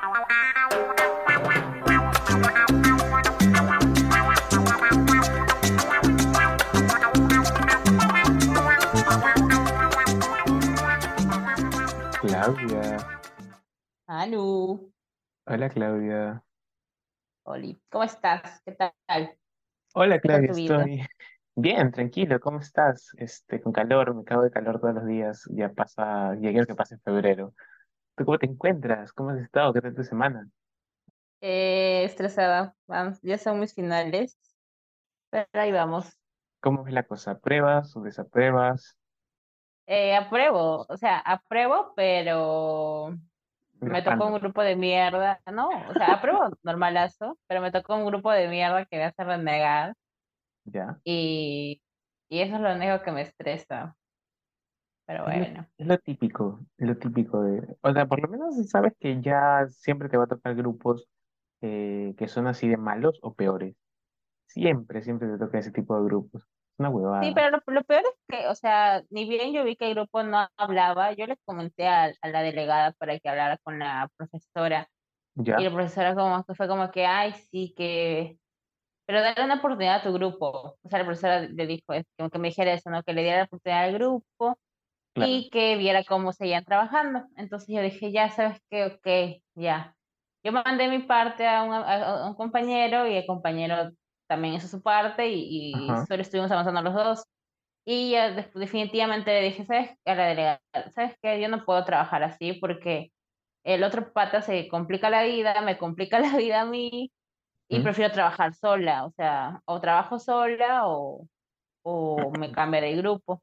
Claudia. Anu, Hola Claudia. Oli, ¿cómo estás? ¿Qué tal? Hola ¿Qué tal Claudia, estoy bien, tranquilo, ¿cómo estás? Este, con calor, me cago de calor todos los días, ya pasa, ya quiero que pase febrero. ¿Tú cómo te encuentras? ¿Cómo has estado? ¿Qué tal tu semana? Eh, estresada, vamos, ya son mis finales, pero ahí vamos. ¿Cómo es la cosa? ¿Pruebas o desapruebas? Eh, apruebo, o sea, apruebo, pero me tocó un grupo de mierda, ¿no? O sea, apruebo normalazo, pero me tocó un grupo de mierda que me hace renegar ¿ya? y, y eso es lo único que me estresa, pero Es lo, bueno. es lo típico, es lo típico de, o sea, por lo menos sabes que ya siempre te va a tocar grupos eh, que son así de malos o peores. Siempre, siempre te toca ese tipo de grupos. Es una Sí, huevada. pero lo, lo peor es que, o sea, ni bien yo vi que el grupo no hablaba, yo les comenté a, a la delegada para que hablara con la profesora y ¿Ya? la profesora como que fue como que, ay, sí, que, pero dale una oportunidad a tu grupo. O sea, la profesora le dijo, como que me dijera eso, ¿no? Que le diera la oportunidad al grupo Claro. y que viera cómo seguían trabajando. Entonces yo dije, ya sabes qué, ok, ya. Yo mandé mi parte a un, a- un compañero y el compañero también hizo su parte y, y solo estuvimos avanzando los dos. Y ya definitivamente le dije, ¿sabes? A la delegada, ¿sabes qué? Yo no puedo trabajar así porque el otro pata se complica la vida, me complica la vida a mí y ¿Mm? prefiero trabajar sola, o sea, o trabajo sola o, o me cambio de grupo.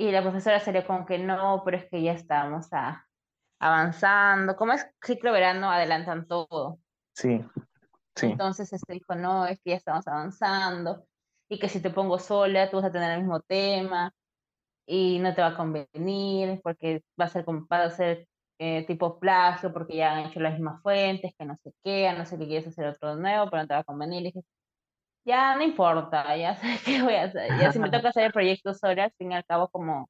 Y la profesora sería como que no, pero es que ya estamos a- avanzando. Como es ciclo verano, adelantan todo. Sí, sí. Entonces este dijo, no, es que ya estamos avanzando y que si te pongo sola, tú vas a tener el mismo tema y no te va a convenir porque va a ser como va a ser eh, tipo plagio porque ya han hecho las mismas fuentes, que no sé qué, a no sé que quieres hacer otro nuevo, pero no te va a convenir. Y dije, ya no importa, ya sé qué voy a hacer. Ya si me toca hacer el proyecto sola, al fin y al cabo como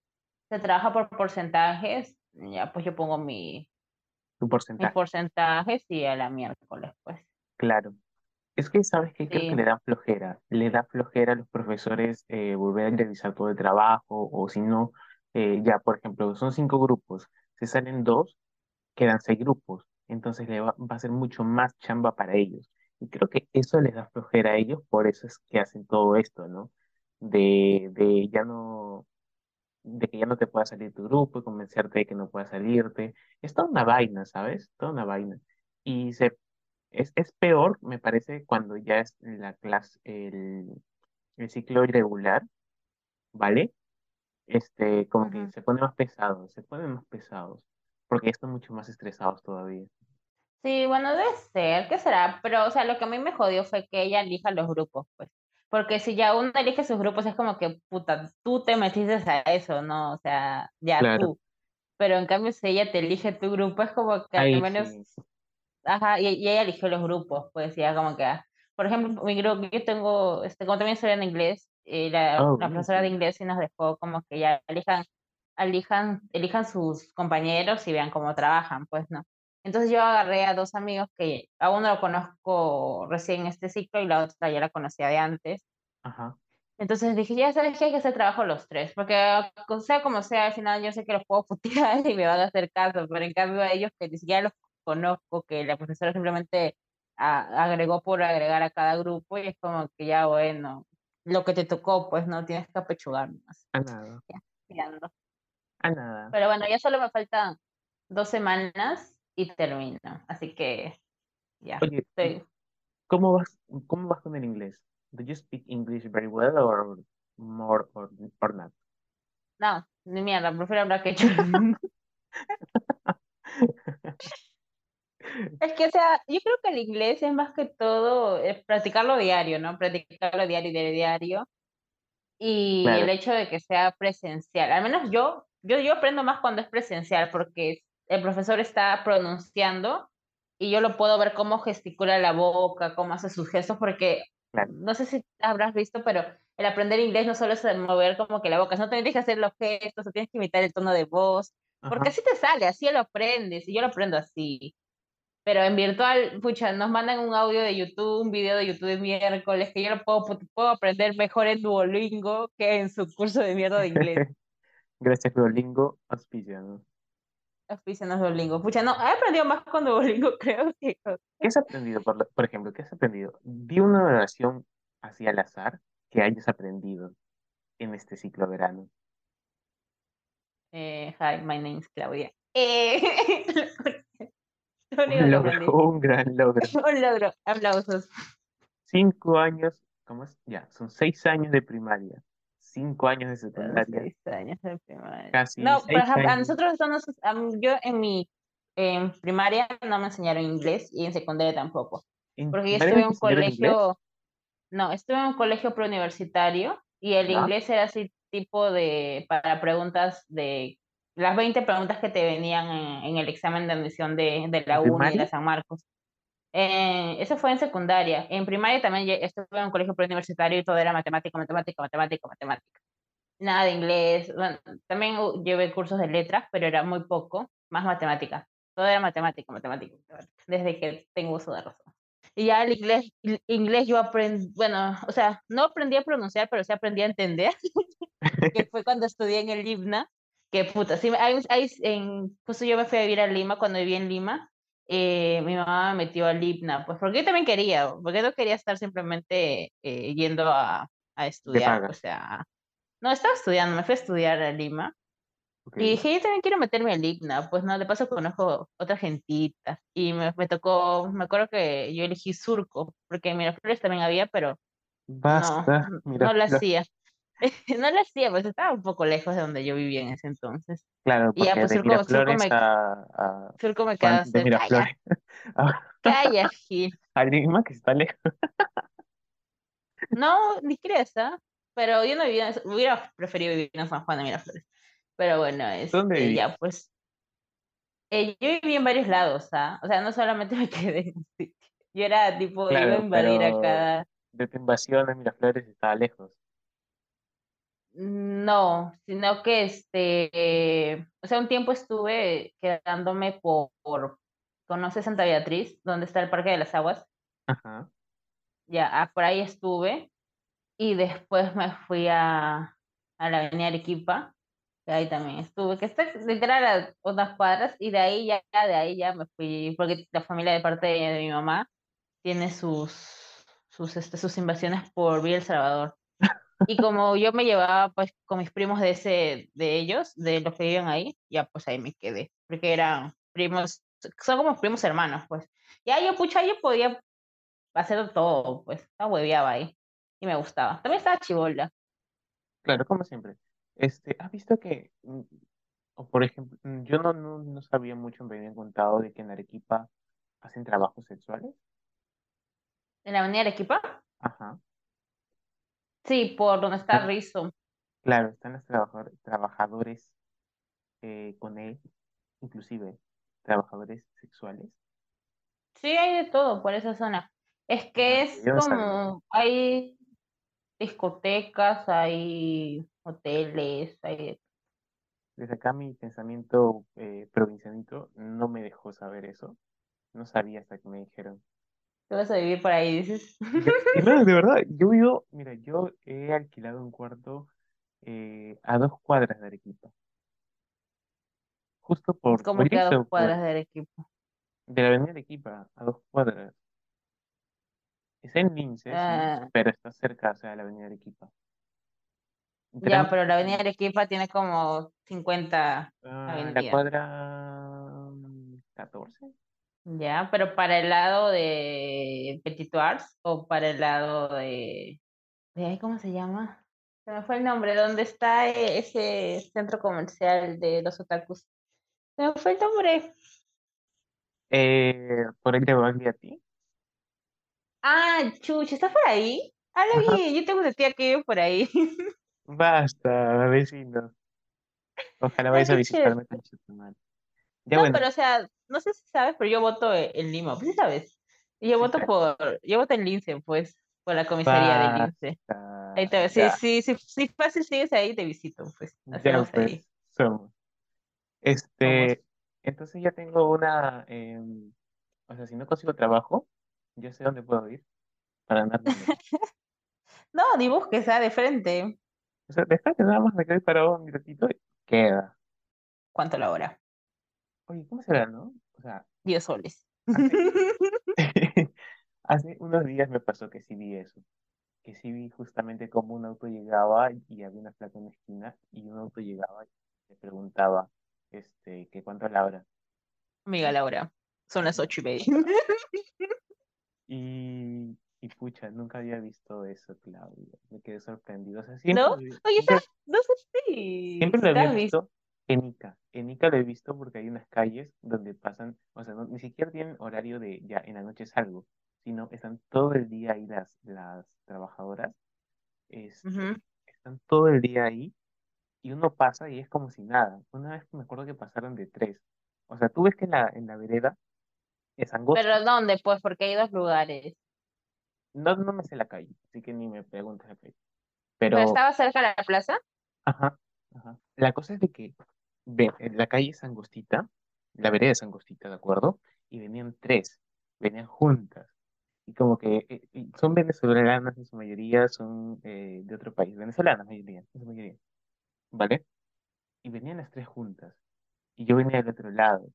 se trabaja por porcentajes, ya pues yo pongo mi, Tu mis porcentaje. porcentajes y a la miércoles, pues. Claro. Es que, ¿sabes qué? Creo que le da flojera. Le da flojera a los profesores eh, volver a revisar todo el trabajo o si no, eh, ya, por ejemplo, son cinco grupos. Se salen dos, quedan seis grupos. Entonces le va, va a ser mucho más chamba para ellos. Y creo que eso les da flojera a ellos, por eso es que hacen todo esto, ¿no? De, de ya no. de que ya no te pueda salir tu grupo y convencerte de que no pueda salirte. Es toda una vaina, ¿sabes? Toda una vaina. Y se, es, es peor, me parece, cuando ya es la clase, el, el ciclo irregular, ¿vale? Este, como que se pone más pesado, se ponen más pesados, porque ya están mucho más estresados todavía. Sí, bueno, debe ser, ¿qué será? Pero, o sea, lo que a mí me jodió fue que ella elija los grupos, pues. Porque si ya uno elige sus grupos, es como que, puta, tú te metiste a eso, ¿no? O sea, ya Claro. tú. Pero en cambio, si ella te elige tu grupo, es como que al menos, sí. ajá, y, y ella eligió los grupos, pues, ya como que, ah, por ejemplo, mi grupo, yo tengo, este, como también estoy en inglés, y la, Oh, la profesora de inglés sí nos dejó como que ya elijan, elijan, elijan sus compañeros y vean cómo trabajan, pues, ¿no? Entonces yo agarré a dos amigos que a uno lo conozco recién en este ciclo y la otra ya la conocía de antes. Ajá. Entonces dije, ya sabes que hay que hacer trabajo los tres, porque ah, sea como sea, al final yo sé que los puedo putear y me van a hacer caso, pero en cambio a ellos que ni siquiera los conozco, que la profesora simplemente a- agregó por agregar a cada grupo y es como que ya bueno, lo que te tocó, pues no tienes que apechugar más. A nada, Ya, a nada. Pero bueno, ya solo me faltan dos semanas y termino, así que ya, Oye, estoy, ¿cómo vas, cómo vas con el inglés? Do you speak English very well or more or, or not? no, ni mierda, prefiero hablar quechua. Es que, o sea, yo creo que el inglés es más que todo eh, practicarlo diario, ¿no? Practicarlo diario, diario, diario. Y el Claro, hecho de que sea presencial. Al menos yo, yo, yo aprendo más cuando es presencial, porque el profesor está pronunciando y yo lo puedo ver cómo gesticula la boca, cómo hace sus gestos, porque claro. no sé si habrás visto, pero el aprender inglés no solo es el mover como que la boca, no tienes que hacer los gestos, o tienes que imitar el tono de voz, porque Ajá. así te sale, así lo aprendes, y yo lo aprendo así. Pero en virtual, pucha, nos mandan un audio de YouTube, un video de YouTube de miércoles, que yo lo puedo, puedo aprender mejor en Duolingo que en su curso de mierda de inglés. Gracias, Duolingo, auspiciado. Auspicianos Duolingo. Pucha, no, he aprendido más con Duolingo, creo que. ¿Qué has aprendido, por, por ejemplo, qué has aprendido? Di una oración así al azar que hayas aprendido en este ciclo de verano. Eh, hi, my name is Claudia. Eh, lo único Un logro, un gran logro. Un logro. Aplausos. Cinco años, ¿cómo es? Ya, son seis años de primaria, cinco años de secundaria, seis años de primaria. casi No, por ejemplo, a años. nosotros nos- a mí- yo en mi en primaria no me enseñaron inglés y en secundaria tampoco. ¿En Porque yo estuve en un inglés? colegio, no, estuve en un colegio preuniversitario y el inglés era así tipo de, para preguntas de, las 20 preguntas que te venían en, en el examen de admisión de, de la ¿En UNI y de San Marcos. Eh, eso fue en secundaria. En primaria también estuve en un colegio preuniversitario y todo era matemática, matemática, matemática, matemática. Nada de inglés. Bueno, también llevé cursos de letras, pero era muy poco, más matemática. Todo era matemática, matemática, matemática, desde que tengo uso de razón. Y ya el inglés, el inglés yo aprendí, bueno, o sea, no aprendí a pronunciar, pero sí aprendí a entender, que fue cuando estudié en el IBNA, que puta, sí, hay, hay, en, justo yo me fui a vivir a Lima, cuando viví en Lima, eh, mi mamá me metió al IBNA, pues porque yo también quería, porque no quería estar simplemente eh, yendo a, a estudiar, o sea, no, estaba estudiando, me fui a estudiar a Lima, Ok. y dije, yo también quiero meterme al IGNA, pues no, de paso conozco otra gentita. Y me, me tocó, me acuerdo que yo elegí Surco, porque en Miraflores también había, pero no, Basta, n- mira, no lo lo- hacía. No lo hacía, pues estaba un poco lejos de donde yo vivía en ese entonces. claro, Y ya, porque pues de Surco, Surco me, a, a Surco me quedaba de. Miraflores a, Calla, Gil. a Lima, que está lejos. No, ni crees, ¿ah? Pero yo no vivía, en- hubiera preferido vivir en San Juan de Miraflores. Pero bueno, ¿Dónde este, ya, pues, eh, yo viví en varios lados, ¿ah? O sea, no solamente me quedé en un sitio. Yo era tipo, iba a Claro, invadir a cada... de tu invasión a Miraflores estaba lejos. No, sino que este, o sea, un tiempo estuve quedándome por, por, ¿conoces Santa Beatriz? Donde está el Parque de las Aguas. Ajá. Ya, ah, por ahí estuve. Y después me fui a, a la Avenida Arequipa, que ahí también estuve, que está literal a unas cuadras, y de ahí ya, de ahí ya me fui, porque la familia de parte de, mi mamá tiene sus, sus, este, sus invasiones por Villa El Salvador. Y como yo me llevaba pues con mis primos de ese, de ellos, de los que viven ahí, ya pues ahí me quedé, porque eran primos, son como primos hermanos, pues. Ya yo, pucha, yo podía hacer todo, pues, no hueveaba ahí, y me gustaba. También estaba chivola. Claro, como siempre. Este, ¿has visto que, mm, o por ejemplo, mm, yo no, no, no sabía mucho, me habían contado de que en Arequipa hacen trabajos sexuales? ¿En la Avenida Arequipa? Ajá. Sí, por donde está Rizzo. claro, están los trabajadores, trabajadores eh, con él, inclusive trabajadores sexuales. Sí, hay de todo por esa zona. Es que es yo como, hay discotecas, hay hoteles, hay... Desde acá mi pensamiento eh, provincianito no me dejó saber eso. No sabía hasta que me dijeron. Tú vas a vivir por ahí, dices. No, de verdad, yo vivo, mira, yo he alquilado un cuarto eh, a dos cuadras de Arequipa. Justo por, por que a dos por, cuadras de Arequipa. de la avenida Arequipa, a dos cuadras. Está en Lince, sí, Ah, pero está cerca, o sea, de la avenida Arequipa. ya, pero la Avenida Arequipa tiene como 50 ah, la avenidas. cuadra 14. Ya, pero para el lado de Petit Arts o para el lado de, de ¿cómo se llama? Se me fue el nombre, ¿dónde está ese centro comercial de los otakus? Se me fue el nombre. Eh, por el de Bagliati. Ah, chucha, ¿está por ahí? Habla bien, yo tengo una tía que vive por ahí. Basta, vecino. Ojalá Ah, vayas a visitarme con Chetumal. No, bueno, pero o sea, no sé si sabes, pero yo voto en Lima, pues sabes. Yo voto por, yo voto en Lince, pues, por la comisaría de Lince. Ahí te, sí, sí, sí, sí, fácil sigues ahí, te visito, pues, ya pues, ahí, somos. somos. Este, entonces ya tengo una, em, O sea, si no consigo trabajo, yo sé dónde puedo ir para dinero. No, ni busques, ah, de frente. O sea, deja que nada más me quede parado un ratito y queda. ¿Cuánto la hora? Oye, ¿cómo será, no? O sea, 10 soles. hace, hace unos días me pasó que sí vi eso. Que sí vi justamente cómo un auto llegaba y había una placa en la esquina y un auto llegaba y le preguntaba, este, que cuánto es la hora. Amiga Laura, son las ocho y media. Y, y pucha, nunca había visto eso, Claudia. Me quedé sorprendido. O sea, siempre, ¿No? Oye, ya, no sé si siempre lo te había visto en Ica. En Ica lo he visto porque hay unas calles donde pasan, o sea, no- ni siquiera tienen horario de ya en la noche salgo, sino están todo el día ahí las, las trabajadoras, este, Ujú. están todo el día ahí y uno pasa y es como si nada. Una vez me acuerdo que pasaron de tres. O sea, tú ves que en la, en la vereda es angosto. Pero ¿dónde? Pues porque hay dos lugares. No, no me sé la calle, así que ni me preguntes la calle. ¿Pero Pero, estaba cerca de la plaza? ajá, ajá. La cosa es de que la calle es angostita, la vereda es angostita, ¿de acuerdo? Y venían tres, venían juntas. Y como que eh, y son venezolanas en su mayoría, son eh, de otro país, venezolanas mayoría, en su mayoría, ¿vale? Y venían las tres juntas. Y yo venía del otro lado.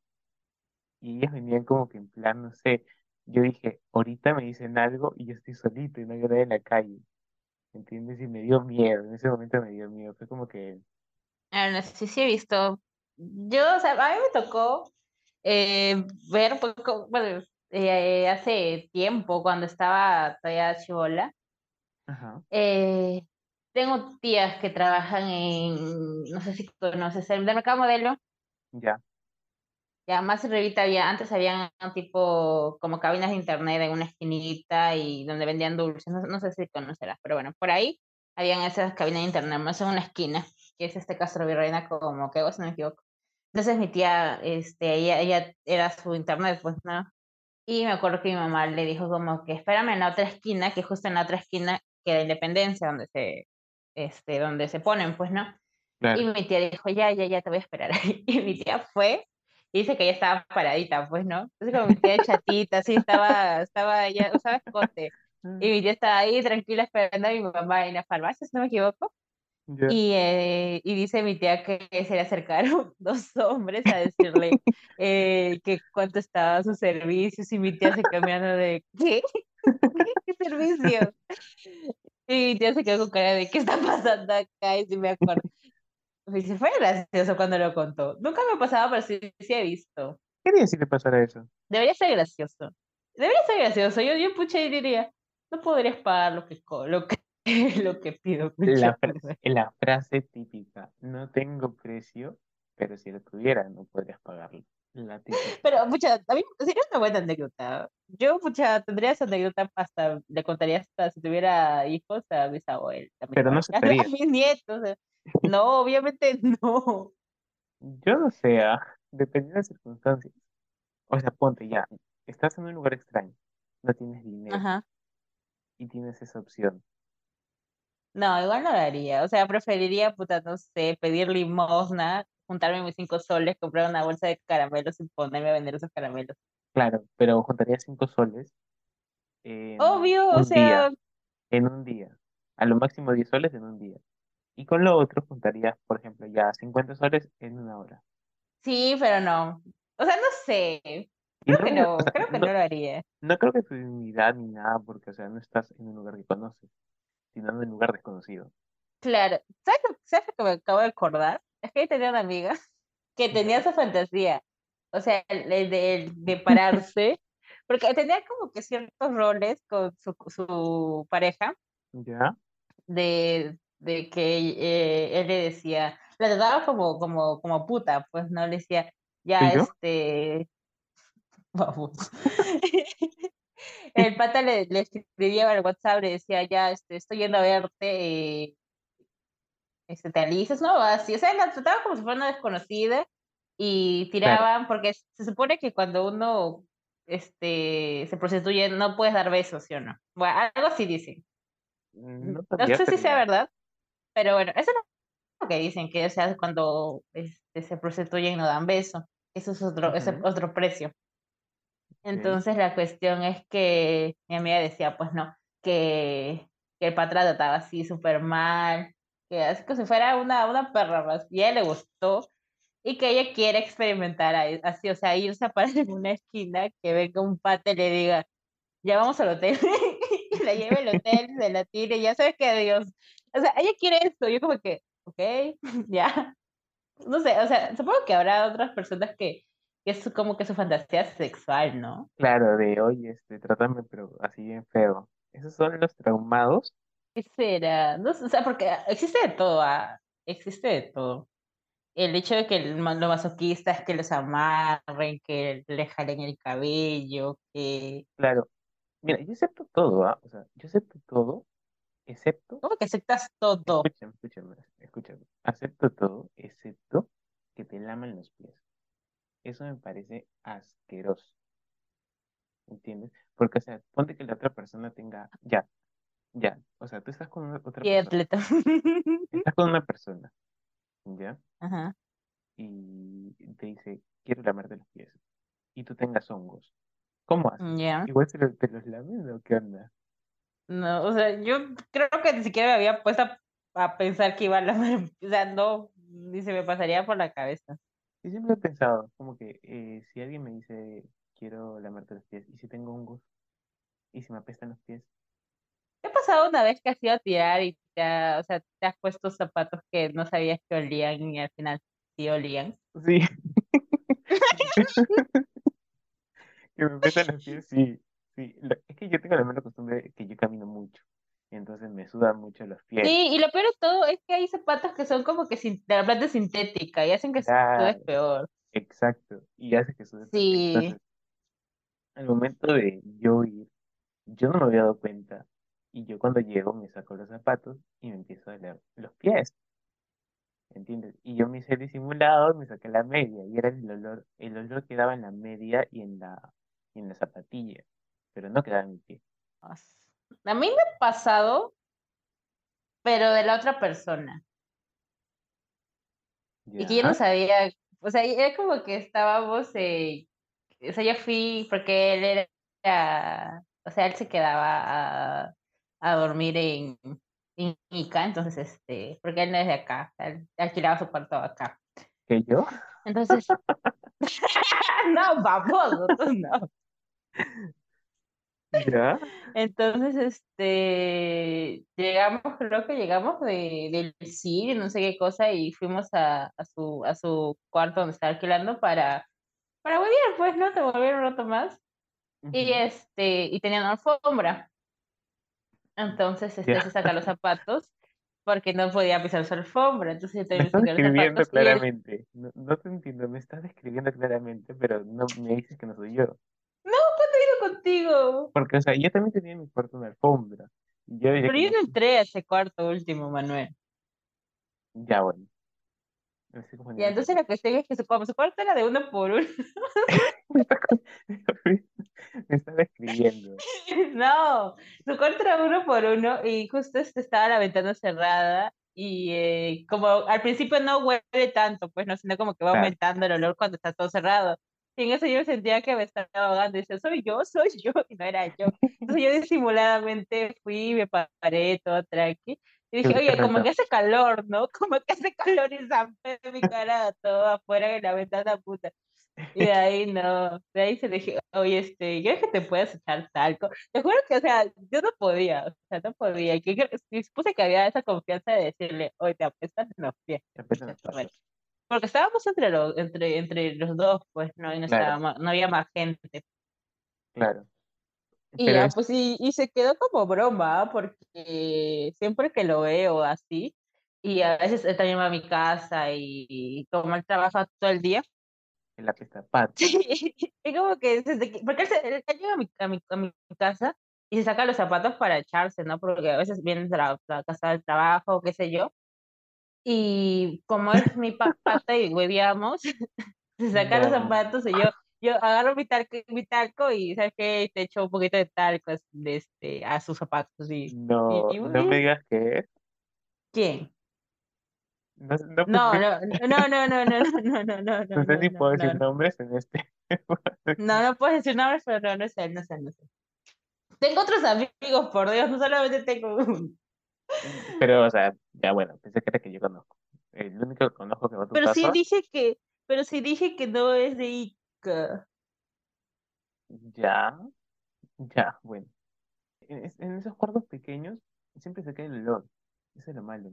Y ellas venían como que en plan, no sé, yo dije, ahorita me dicen algo y yo estoy solito y no hay nadie en la calle. ¿Entiendes? Y me dio miedo, en ese momento me dio miedo. Fue como que, Ah, no sé si he visto. Yo, o sea, a mí me tocó eh, ver un poco, bueno, eh, hace tiempo, cuando estaba todavía chivola, eh, tengo tías que trabajan en, no sé si conoces, el mercado modelo. ya, Ya más arribita había, antes habían tipo como cabinas de internet en una esquinita y donde vendían dulces, no, no sé si conocerás, pero bueno, por ahí habían esas cabinas de internet, más en una esquina, que es este Castro Virreina como que si no me equivoco. Entonces mi tía, este, ella, ella era su internet, pues, ¿no? Y me acuerdo que mi mamá le dijo como que espérame en la otra esquina, que justo en la otra esquina queda Independencia, donde se, este, donde se ponen, pues, ¿no? Y claro. mi tía dijo, ya, ya, ya te voy a esperar. Y mi tía fue y dice que ella estaba paradita, pues, ¿no? Entonces como mi tía chatita, así estaba, estaba ella, usaba escote. Y mi tía estaba ahí tranquila esperando a mi mamá en la farmacia, si no me equivoco. Y, eh, y dice mi tía que se le acercaron dos hombres a decirle eh, que cuánto estaba su servicio. Y mi tía se mirando de, ¿qué? ¿Qué servicio? Y mi tía se quedó con cara de, ¿qué está pasando acá? Y sí me acuerdo. Y se fue gracioso cuando lo contó. Nunca me pasaba, pero sí, sí he visto. ¿Qué harías si te pasara eso? Debería ser gracioso. Debería ser gracioso. Yo, yo pucha, y diría, no podrías pagar lo que, lo que, lo que pido. La, fra- la frase típica, no tengo precio, pero si lo tuviera no podrías pagarlo. La. Pero, pucha, a mí sería una buena anécdota. Yo, pucha, tendría esa anécdota hasta, le contaría hasta si tuviera hijos a mis abuelos, a mis, Pero no abuelos, a, mis nietos. sea, No, obviamente no. Yo no sé, ah, dependiendo de las circunstancias. O sea, ponte ya, estás en un lugar extraño, no tienes dinero Ajá. y tienes esa opción. No, igual no lo haría. O sea, preferiría, puta, no sé, pedir limosna, juntarme mis cinco soles, comprar una bolsa de caramelos y ponerme a vender esos caramelos. Claro, pero juntarías cinco soles en Obvio, o día, sea, en un día, a lo máximo 10 soles en un día. Y con lo otro juntarías, por ejemplo, ya 50 soles en una hora. sí, pero no. O sea, no sé. Creo no, que no, o sea, creo que no, no lo haría. no creo que tu dignidad ni nada, porque, o sea, no estás en un lugar que conoces, sino en lugar desconocido. Claro, ¿sabes lo, ¿sabes lo que me acabo de acordar? Es que yo tenía una amiga que tenía esa fantasía, o sea, el- el de, de pararse, porque tenía como que ciertos roles con su, su pareja, ya, de, de que eh, él le decía, la trataba como, como, como puta, pues no le decía, ya este, vamos. El pata le, le escribía al WhatsApp, le decía, ya este, estoy yendo a verte, eh, este, te alisas, ¿no? Así, o sea, la trataba como si fuera una desconocida y Claro, tiraban, porque se supone que cuando uno este, se prostituye no puedes dar besos, ¿sí o no? Bueno, algo así dicen. no No sabía, sé si sea verdad, pero bueno, eso es lo que dicen, que o sea, cuando este, se prostituyen no dan beso. Eso es otro, ese es Ujú. otro precio. Entonces la cuestión es que mi amiga decía, pues no, que, que el patrón trataba así súper mal, que así como si fuera una, una perra más, y ella le gustó, y que ella quiere experimentar ahí, así, o sea, irse a parar en una esquina, que venga un pata y le diga, ya vamos al hotel, y la lleve al hotel, se la tire, ya sabes que Dios, o sea, ella quiere esto, yo como que, ok, ya, no sé, o sea, supongo que habrá otras personas que es como que su fantasía sexual, ¿no? Claro, de oye, este, trátame, pero así bien feo. Esos son los traumados. ¿Qué será? No o sea, porque existe de todo, ah, Existe de todo. El hecho de que el, ma- lo masoquista es que los amarren, que le jalen el cabello, que... Claro, mira, yo acepto todo, ¿ah? O sea, yo acepto todo, excepto, ¿Cómo que aceptas todo? escúchame, escúchame, escúchame, acepto todo, excepto que te laman los pies. Eso me parece asqueroso, ¿entiendes? Porque, o sea, ponte que la otra persona tenga, ya, ya, o sea, tú estás con una- otra Y persona, atleta. estás con una persona, ¿ya? Ajá, Y te dice, quiero lamarte los pies, y tú tengas hongos, ¿cómo haces? ya. Igual se los, te los lames o qué onda? No, o sea, yo creo que ni siquiera me había puesto a, a pensar que iba a lavar, o sea, no, ni se me pasaría por la cabeza. Yo siempre he pensado, como que eh, si alguien me dice, quiero lamarte los pies, y si tengo hongos, y si me apestan los pies, ¿Te ha pasado una vez que has ido a tirar y te, ha- o sea, te has puesto zapatos que no sabías que olían y al final sí olían? sí, que me apestan los pies, sí, sí. Es que yo tengo la mala costumbre que yo camino mucho, entonces me sudan mucho los pies. Sí, y lo peor de todo es que hay zapatos que son como que sin, de la planta sintética y hacen que sudes Claro, peor. exacto, y hace que sude también. Sí, Entonces, al momento de yo ir, yo no me había dado cuenta, y yo cuando llego me saco los zapatos y me empiezo a leer los pies. ¿entiendes? Y yo me hice disimulado, me saqué la media y era el olor, el olor quedaba en la media y en la, y en la zapatilla, pero no quedaba en mi pie. A mí me ha pasado, pero de la otra persona. Y que yo no sabía, o sea, era como que estábamos, eh, o sea, yo fui porque él era, o sea, él se quedaba a, a dormir en, en Ica, entonces, este, porque él no es de acá, él alquilaba su cuarto acá. ¿Que yo? Entonces, no, vamos, no. ¿Ya? Entonces, este, llegamos, creo que llegamos de, del cine, no sé qué cosa, y fuimos a, a su, a su cuarto donde estaba alquilando para, para volver, pues, ¿no? Te volver un rato más. Y Ujú. este, y tenían alfombra. Entonces, este, se ¿Ya? saca los zapatos porque no podía pisar su alfombra. Entonces, yo Me estás describiendo y él, claramente. No, no te entiendo, me estás describiendo claramente, pero no me dices que no soy yo. no, ¿cuándo he ido contigo? Porque, o sea, yo también tenía en mi cuarto una alfombra. Yo Pero yo no. no entré a ese cuarto último, Manuel. Ya, bueno. Confundiendo entonces la cuestión es que su, como su cuarto era de uno por uno, Me estás describiendo. No, su cuarto era uno por uno y justo este estaba la ventana cerrada y eh, como al principio no huele tanto, pues no, sino como que va Claro. aumentando el olor cuando está todo cerrado. Y en eso yo sentía que me estaba ahogando y decía, soy yo, soy yo, y no era yo. Entonces yo disimuladamente fui, me paré todo tranqui y dije, oye, como que hace calor, ¿no? Como que hace calor y zampé mi cara todo afuera en la ventana puta. Y de ahí no, de ahí se le dije, oye, este, yo es que te puedes echar talco. Te juro que, o sea, yo no podía, o sea, no podía. Y que, supuse que había esa confianza de decirle, oye, te apestan los pies. Apesan ya, los pasos. Porque estábamos entre los, entre, entre los dos, pues, ¿no? Y no Claro, estaba no había más gente. claro. Y Pero ya, es pues, y, y se quedó como broma, ¿ah? porque siempre que lo veo así, y a veces él también va a mi casa y, y como él trabaja todo el día, el apestapato. Sí, es como que desde que, porque él, se- él llega a mi, a, mi, a mi casa y se saca los zapatos para echarse, ¿no? Porque a veces viene de la, la casa del trabajo, qué sé yo, y como es mi pa- pata y hueveamos, se saca los No, zapatos y yo, yo agarro mi talco, mi talco y, ¿sabes qué? Te echo un poquito de talco de este, a sus zapatos y, y, no, y, no me y- digas que es. ¿quién? No, sé- no, No, no, no, no, no, no, no, no, no, no, no sé si puedo no, decir no. nombres en este. No, no puedes decir nombres, pero no, no es él, no es él, no es él. Tengo otros amigos, por Dios, no solamente tengo uno. Pero, o sea, ya bueno, pensé que era que yo conozco. El único que conozco que va a tu Pero sí casa, dije que, pero sí dije que no es de Ica. ya, ya, bueno. En, en esos cuartos pequeños siempre se cae el olor. Eso es lo malo.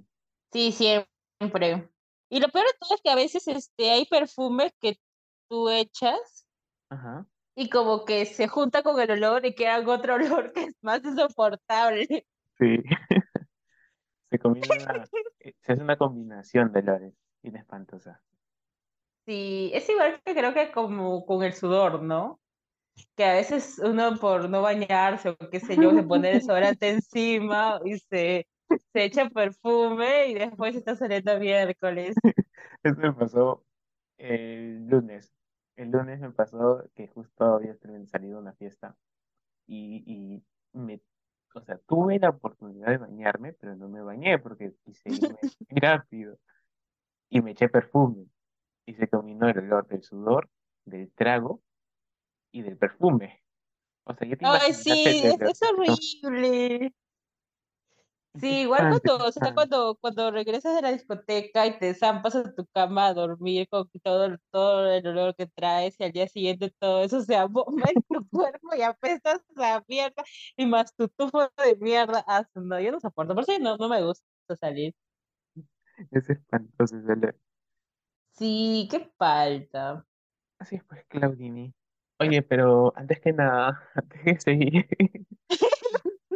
Sí, siempre. Y lo peor de todo es que a veces este, hay perfumes que tú echas Ajá. y como que se junta con el olor y queda otro olor que es más insoportable. Sí. Se combina eh, se hace una combinación de olores. Bien espantosa. Sí, es igual que creo que como con el sudor, ¿no? Que a veces uno por no bañarse o qué sé yo, se pone desodorante encima y se, se echa perfume y después está saliendo miércoles. Eso me pasó el lunes. El lunes me pasó que justo había salido una fiesta y, y me, o sea, tuve la oportunidad de bañarme, pero no me bañé porque quise irme muy rápido y me eché perfume y se combinó el olor del sudor, del trago y del perfume. O sea, ya te Ay, sí, el es, es horrible. Sí, igual cuando, o sea, cuando, cuando regresas de la discoteca y te zampas a tu cama a dormir con todo, el- todo el olor que traes y al día siguiente todo eso se abomba en tu cuerpo y apestas a mierda y más tu tufo de mierda. Ah, no, yo no soporto, por eso no, no me gusta salir. Es espantoso olor. Sí, qué falta. Así es, pues, Claudini. Oye, pero antes que nada, antes de seguir,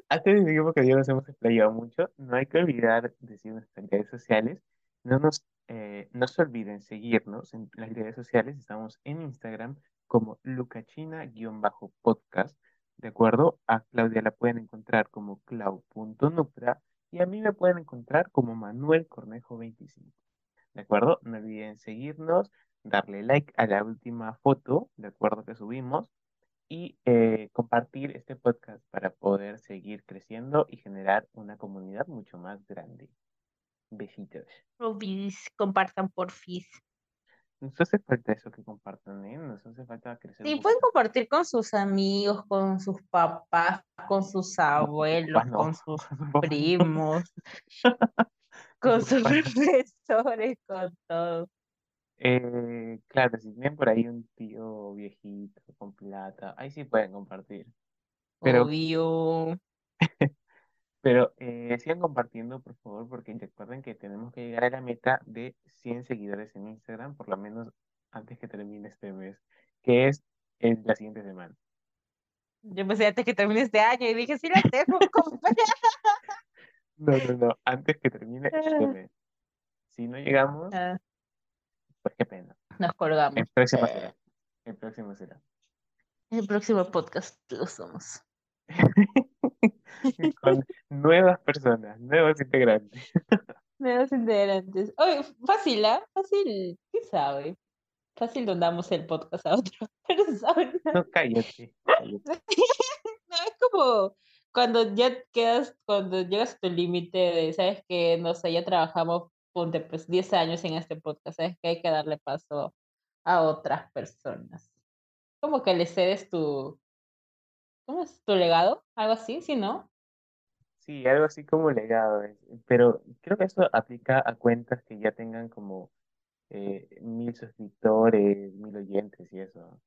antes de seguir, porque ya nos hemos explayado mucho, no hay que olvidar decir nuestras redes sociales. No nos, eh, no se olviden seguirnos en las redes sociales. Estamos en Instagram como lucachina-podcast. ¿De acuerdo? A Claudia la pueden encontrar como clau.nupra y a mí me pueden encontrar como Manuel Cornejo 25. ¿De acuerdo? No olviden seguirnos, darle like a la última foto, ¿de acuerdo? Que subimos y eh, compartir este podcast para poder seguir creciendo y generar una comunidad mucho más grande. Besitos. Rubis, compartan porfis. Nos hace falta eso que compartan, ¿eh? Nos hace falta crecer Sí, pueden compartir con sus amigos, con sus papás, con sus abuelos, con sus primos, Con sus profesores, con todo. Eh, claro, si tienen por ahí un tío viejito con plata, ahí sí pueden compartir. Pero Obvio. Pero eh, sigan compartiendo, por favor, porque recuerden que tenemos que llegar a la meta de 100 seguidores en Instagram, por lo menos antes que termine este mes, que es en la siguiente semana. Yo pensé antes que termine este año y dije, sí la tengo. No, no, no, antes que termine este mes. Si no llegamos, Ah, pues qué pena. Nos El colgamos. próximo será. El próximo será. El próximo podcast lo somos. Con nuevas personas, nuevos integrantes. Nuevos integrantes. Oye, fácil, ¿ah? Fácil, ¿quién sabe? Fácil donamos el podcast a otro persona. No, cállate, cállate. No, es como cuando ya quedas, cuando llegas a tu límite de, sabes que, no sé, ya trabajamos, ponte, pues 10 años en este podcast, sabes que hay que darle paso a otras personas. Como que le cedes tu, ¿cómo es? ¿Tu legado? Algo así, ¿sí, no? Sí, algo así como legado, es- pero creo que eso aplica a cuentas que ya tengan como eh, mil suscriptores, mil oyentes y eso.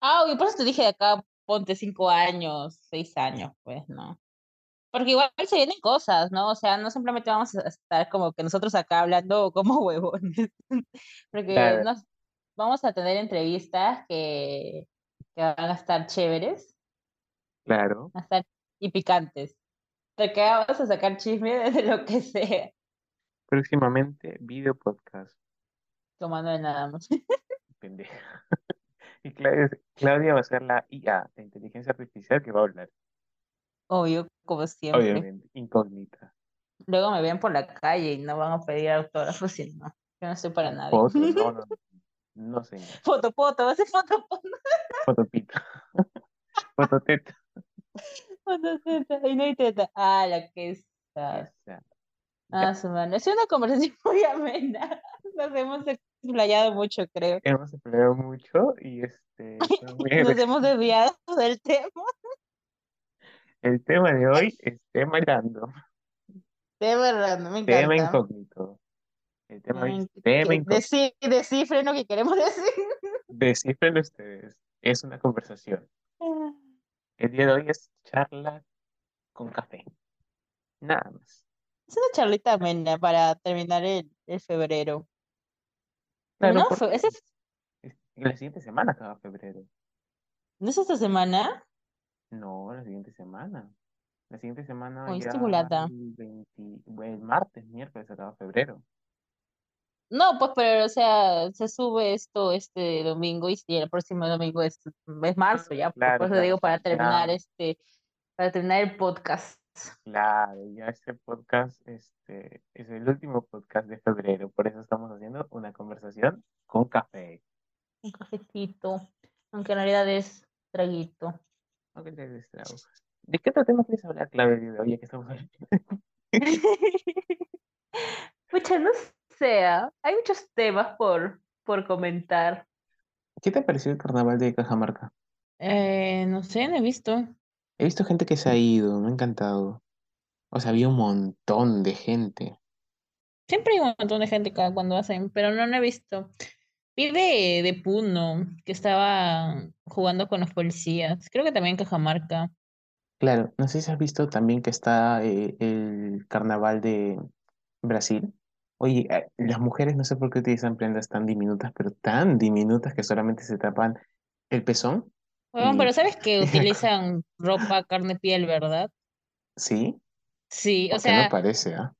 Ah, y por eso te dije de acá, ponte 5 años, 6 años, pues, ¿no? Porque igual se vienen cosas, ¿no? O sea, no simplemente vamos a estar como que nosotros acá hablando como huevones. Porque Claro, nos vamos a tener entrevistas que, que van a estar chéveres, claro. van a estar y picantes. Que vamos a sacar chisme de lo que sea, Próximamente, video podcast. tomando de nada más. Pendeja. Y Claudia, Claudia va a ser la IA, la inteligencia artificial que va a hablar. Obvio, como siempre. Obviamente, incógnita. Luego me ven por la calle y no van a pedir autógrafos y no. Yo no soy para nadie. Foto, no, no, no, señor. Foto, foto, va a ser foto, foto, Fotopita. Fototeta. foto, teta. Y no hay teta. Ah, la que está. Esa. Ah, su mano. Es una conversación muy amena. Nos hemos explayado mucho, creo. Hemos explayado mucho y este, Nos hemos desviado del tema. El tema de hoy es tema random. Tema random, me encanta. Tema incógnito. El tema es tema incógnito. Descifren lo que queremos decir. Descifren ustedes. Es una conversación. Ah. El día de hoy es charla con café. Nada más. Es una charlita amena para terminar el, febrero. no, ese es... La siguiente semana acaba febrero. ¿No es esta semana? No, la siguiente semana. La siguiente semana Hoy ya el, 20, el martes, miércoles acaba febrero. No, pues, pero, o sea, se sube esto este domingo y si el próximo domingo es, es marzo, ya. Pues, por eso digo, para terminar este, para terminar el podcast. Claro, ya este podcast este, es el último podcast de febrero, por eso estamos haciendo una conversación con café. Un cafecito, aunque en realidad es traguito. Es trago. ¿De qué otro tema quieres hablar, Claudia, hoy que estamos hablando? Pucha, no sea, hay muchos temas por, por comentar. ¿Qué te pareció el carnaval de Cajamarca? Eh, no sé, no he visto. He visto gente que se ha ido, me ha encantado. O sea, había un montón de gente. Siempre hay un montón de gente cuando hacen, pero no lo he visto. De, de Puno, que estaba jugando con los policías. Creo que también en Cajamarca. Claro, no sé si has visto también que está eh, el carnaval de Brasil. Oye, eh, las mujeres no sé por qué utilizan prendas tan diminutas, pero tan diminutas que solamente se tapan el pezón bueno, pero sabes que utilizan ropa carne piel, ¿verdad? ¿Sí? Sí, o sea, no parece, ¿ah?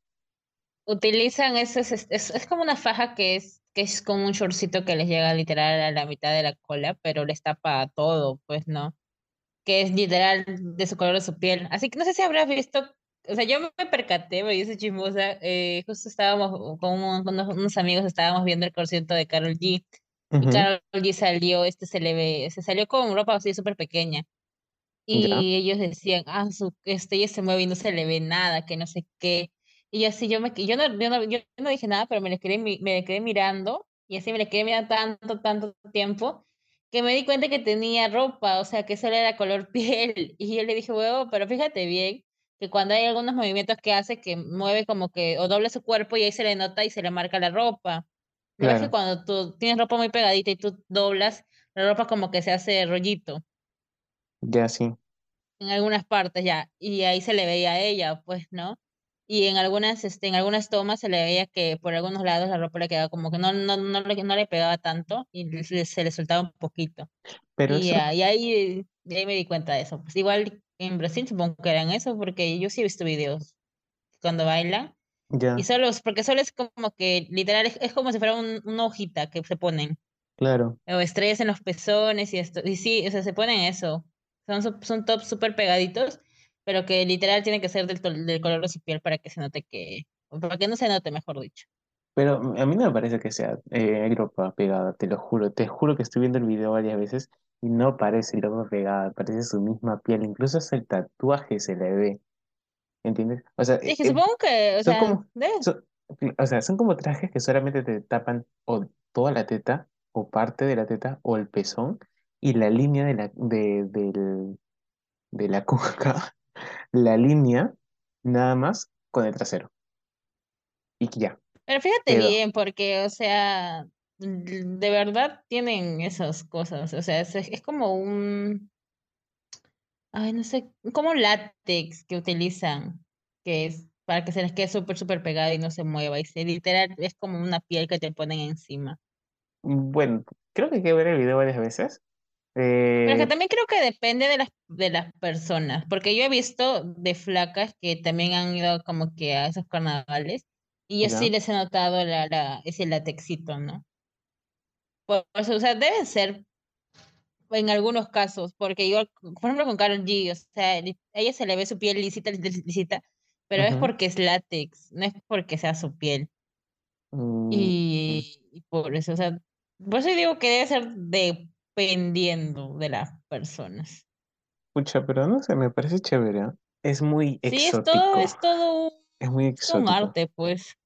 utilizan es, es, es como una faja que es, que es como un shortcito que les llega literal a la mitad de la cola, pero les tapa todo, pues, ¿no? Que es literal de su color de su piel. Así que no sé si habrás visto, o sea, yo me percaté, me dice chismosa, eh, justo estábamos con, unos, amigos, estábamos viendo el concierto de Carol G. Y Carol G salió, este se le ve, se salió con ropa así súper pequeña. Y ellos decían, ah, su, este, ella se mueve y no se le ve nada, que no sé qué. Y así yo me, yo no, yo no, yo no dije nada, pero me le quedé, me quedé mirando, y así me le quedé mirando tanto, tanto tiempo, que me di cuenta que tenía ropa, o sea, que solo era color piel. Y yo le dije, huevo, pero fíjate bien, que cuando hay algunos movimientos que hace, que mueve como que, o dobla su cuerpo y ahí se le nota y se le marca la ropa. ¿No que cuando tú tienes ropa muy pegadita y tú doblas, la ropa como que se hace rollito? Ya, sí. En algunas partes ya. Y ahí se le veía a ella, pues, ¿no? Y en algunas, este, en algunas tomas se le veía que por algunos lados la ropa le quedaba como que no, no, no, le, no le pegaba tanto y se le soltaba un poquito. Pero y, ahí, ahí me di cuenta de eso. Pues igual en Brasil supongo que eran eso, porque yo sí he visto videos cuando bailan y solo, porque solo es como que literal, es, como si fuera un, una hojita que se ponen. Claro. O estrellas en los pezones y esto. Y sí, o sea, se ponen eso. Son, son tops súper pegaditos, pero que literal tiene que ser del, del color de su piel para que se note que. Para que no se note, mejor dicho. Pero a mí no me parece que sea eh, ropa pegada, te lo juro. Te juro que estoy viendo el video varias veces y no parece ropa pegada, parece su misma piel. Incluso hasta el tatuaje se le ve. ¿Entiendes? O sea, es que supongo que, o son sea, como, son, o sea, son como trajes que solamente te tapan o toda la teta, o parte de la teta, o el pezón, y la línea de la, de, del, de la cuca, la línea nada más con el trasero. Y ya. Pero fíjate bien, porque, o sea, de verdad tienen esas cosas. O sea, es, es como un, Ay, no sé, como látex que utilizan, que es para que se les quede súper, súper pegada y no se mueva. Y se literal es como una piel que te ponen encima. Bueno, creo que hay que ver el video varias veces. Pero que eh, también creo que depende de las, de las personas, porque yo he visto de flacas que también han ido como que a esos carnavales y yo sí les he notado la, la, ese latexito, ¿no? Por eso, o sea, deben ser en algunos casos, porque igual, por ejemplo, con Carol G, o sea, ella se le ve su piel lisita, lisita, pero es porque es látex, no es porque sea su piel. Mm, y, por eso, o sea, por eso digo que debe ser dependiendo de las personas. Pucha, pero no sé, me parece chévere. ¿eh? Es muy Sí, es todo, es todo Es muy Es un exótico. arte, pues.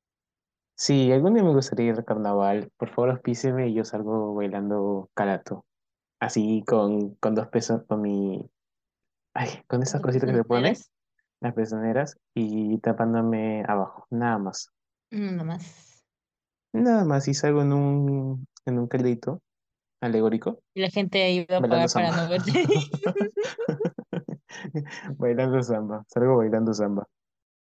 Sí, algún día me gustaría ir al carnaval. Por favor, auspícieme y yo salgo bailando calato. Así con, con dos pesos, con mi... Ay, con esas cositas que se pone, pezoneras, las pezoneras, y tapándome abajo. Nada más. mm, nomás. Nada más. Y salgo en un, en un caldito alegórico, Y la gente va a bailando pagar para samba. no verte. Bailando samba. Salgo bailando samba.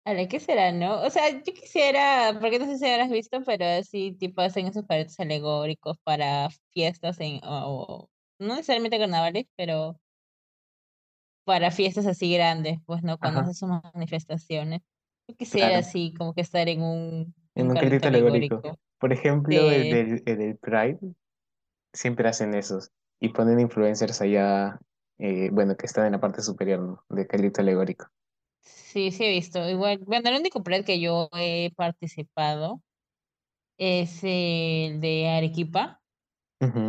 Ala, ¿qué será, no? O sea, yo quisiera, porque no sé si habrás visto, pero así, tipo, hacen esos paredes alegóricos para fiestas en, o, o- no necesariamente carnavales, pero para fiestas así grandes, pues, ¿no? Cuando hacen sus manifestaciones. Yo quisiera claro. así, como que estar en un, En un caldito alegórico. alegórico. Por ejemplo, el Sí, del, el del Pride. Siempre hacen esos y ponen influencers allá, eh, bueno, que están en la parte superior, ¿no? De Calito Alegórico. sí, sí he visto. Igual, bueno, el único Pride que yo he participado es el de Arequipa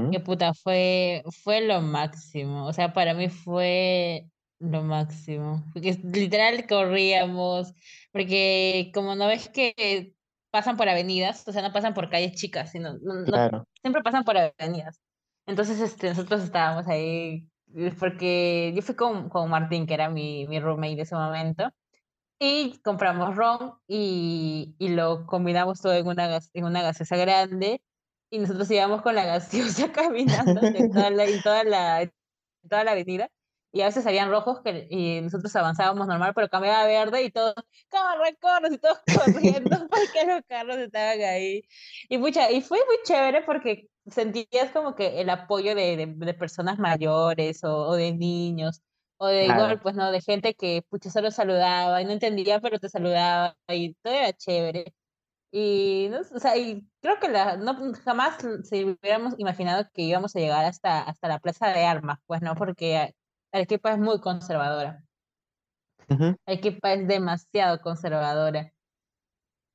Que puta, fue, fue lo máximo. O sea, para mí fue lo máximo. Porque literal corríamos, porque como no ves que pasan por avenidas, o sea, no pasan por calles chicas, sino, no, no- claro. siempre pasan por avenidas. Entonces, este, nosotros estábamos ahí, porque yo fui con, con Martín, que era mi, mi roommate de ese momento. Y compramos ron y, y lo combinamos todo en una, en una gaseosa grande y nosotros íbamos con la gaseosa caminando en toda la, en toda la, en toda la avenida y a veces habían rojos que, y nosotros avanzábamos normal, pero cambiaba a verde y todos, corre, corre, y todos corriendo porque los carros estaban ahí. Y, mucha, y fue muy chévere porque sentías como que el apoyo de, de, de personas mayores o, o de niños o de igual, Claro. pues, ¿no? De gente que, pucha, solo saludaba y no entendía, pero te saludaba y todo era chévere. Y, no, o sea, y creo que la, no, jamás se hubiéramos imaginado que íbamos a llegar hasta, hasta la Plaza de Armas, pues, ¿no? Porque Arequipa es muy conservadora. Arequipa es demasiado conservadora.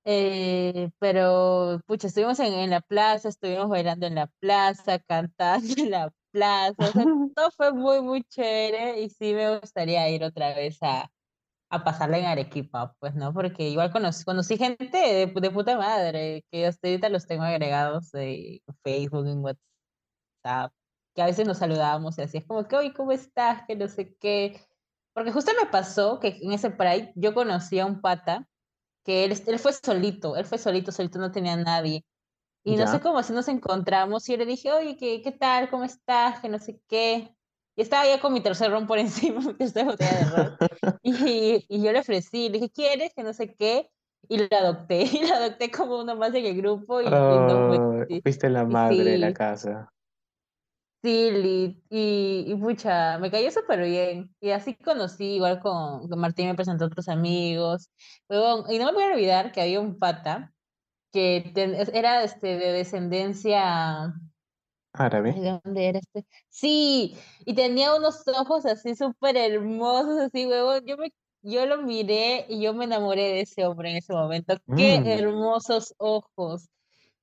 Eh, pero, pucha, estuvimos en, en la plaza, estuvimos bailando en la plaza, cantando en la plaza, o sea, todo fue muy, muy chévere y sí me gustaría ir otra vez a, a pasarla en Arequipa, pues, ¿no? Porque igual conocí, conocí gente de, de puta madre, que hasta ahorita los tengo agregados en Facebook, en WhatsApp, que a veces nos saludábamos y así, es como que, oye, ¿cómo estás? Que no sé qué. Porque justo me pasó que en ese Pride yo conocí a un pata que él, él fue solito, él fue solito, solito, no tenía nadie. Y no sé Ya. cómo si nos encontramos y yo le dije, oye, ¿qué, qué tal? ¿Cómo estás? Que no sé qué. Y estaba ya con mi tercer ron por encima, mi tercera botella de ron. Y, y yo le ofrecí, le dije, ¿quieres? Que no sé qué. Y lo adopté, y lo adopté como uno más en el grupo y, y Oh, metí. fuiste la Y madre de la sí, casa. Sí, Lit, y, y pucha, me cayó súper bien. Y así conocí, igual con, con Martín me presentó a otros amigos. Huevón, y no me voy a olvidar que había un pata que ten- era este, de descendencia, Árabe. ay, ¿de dónde era este? Sí, y tenía unos ojos así súper hermosos, así, huevón. Yo me, yo lo miré y yo me enamoré de ese hombre en ese momento. Qué Mm, hermosos ojos,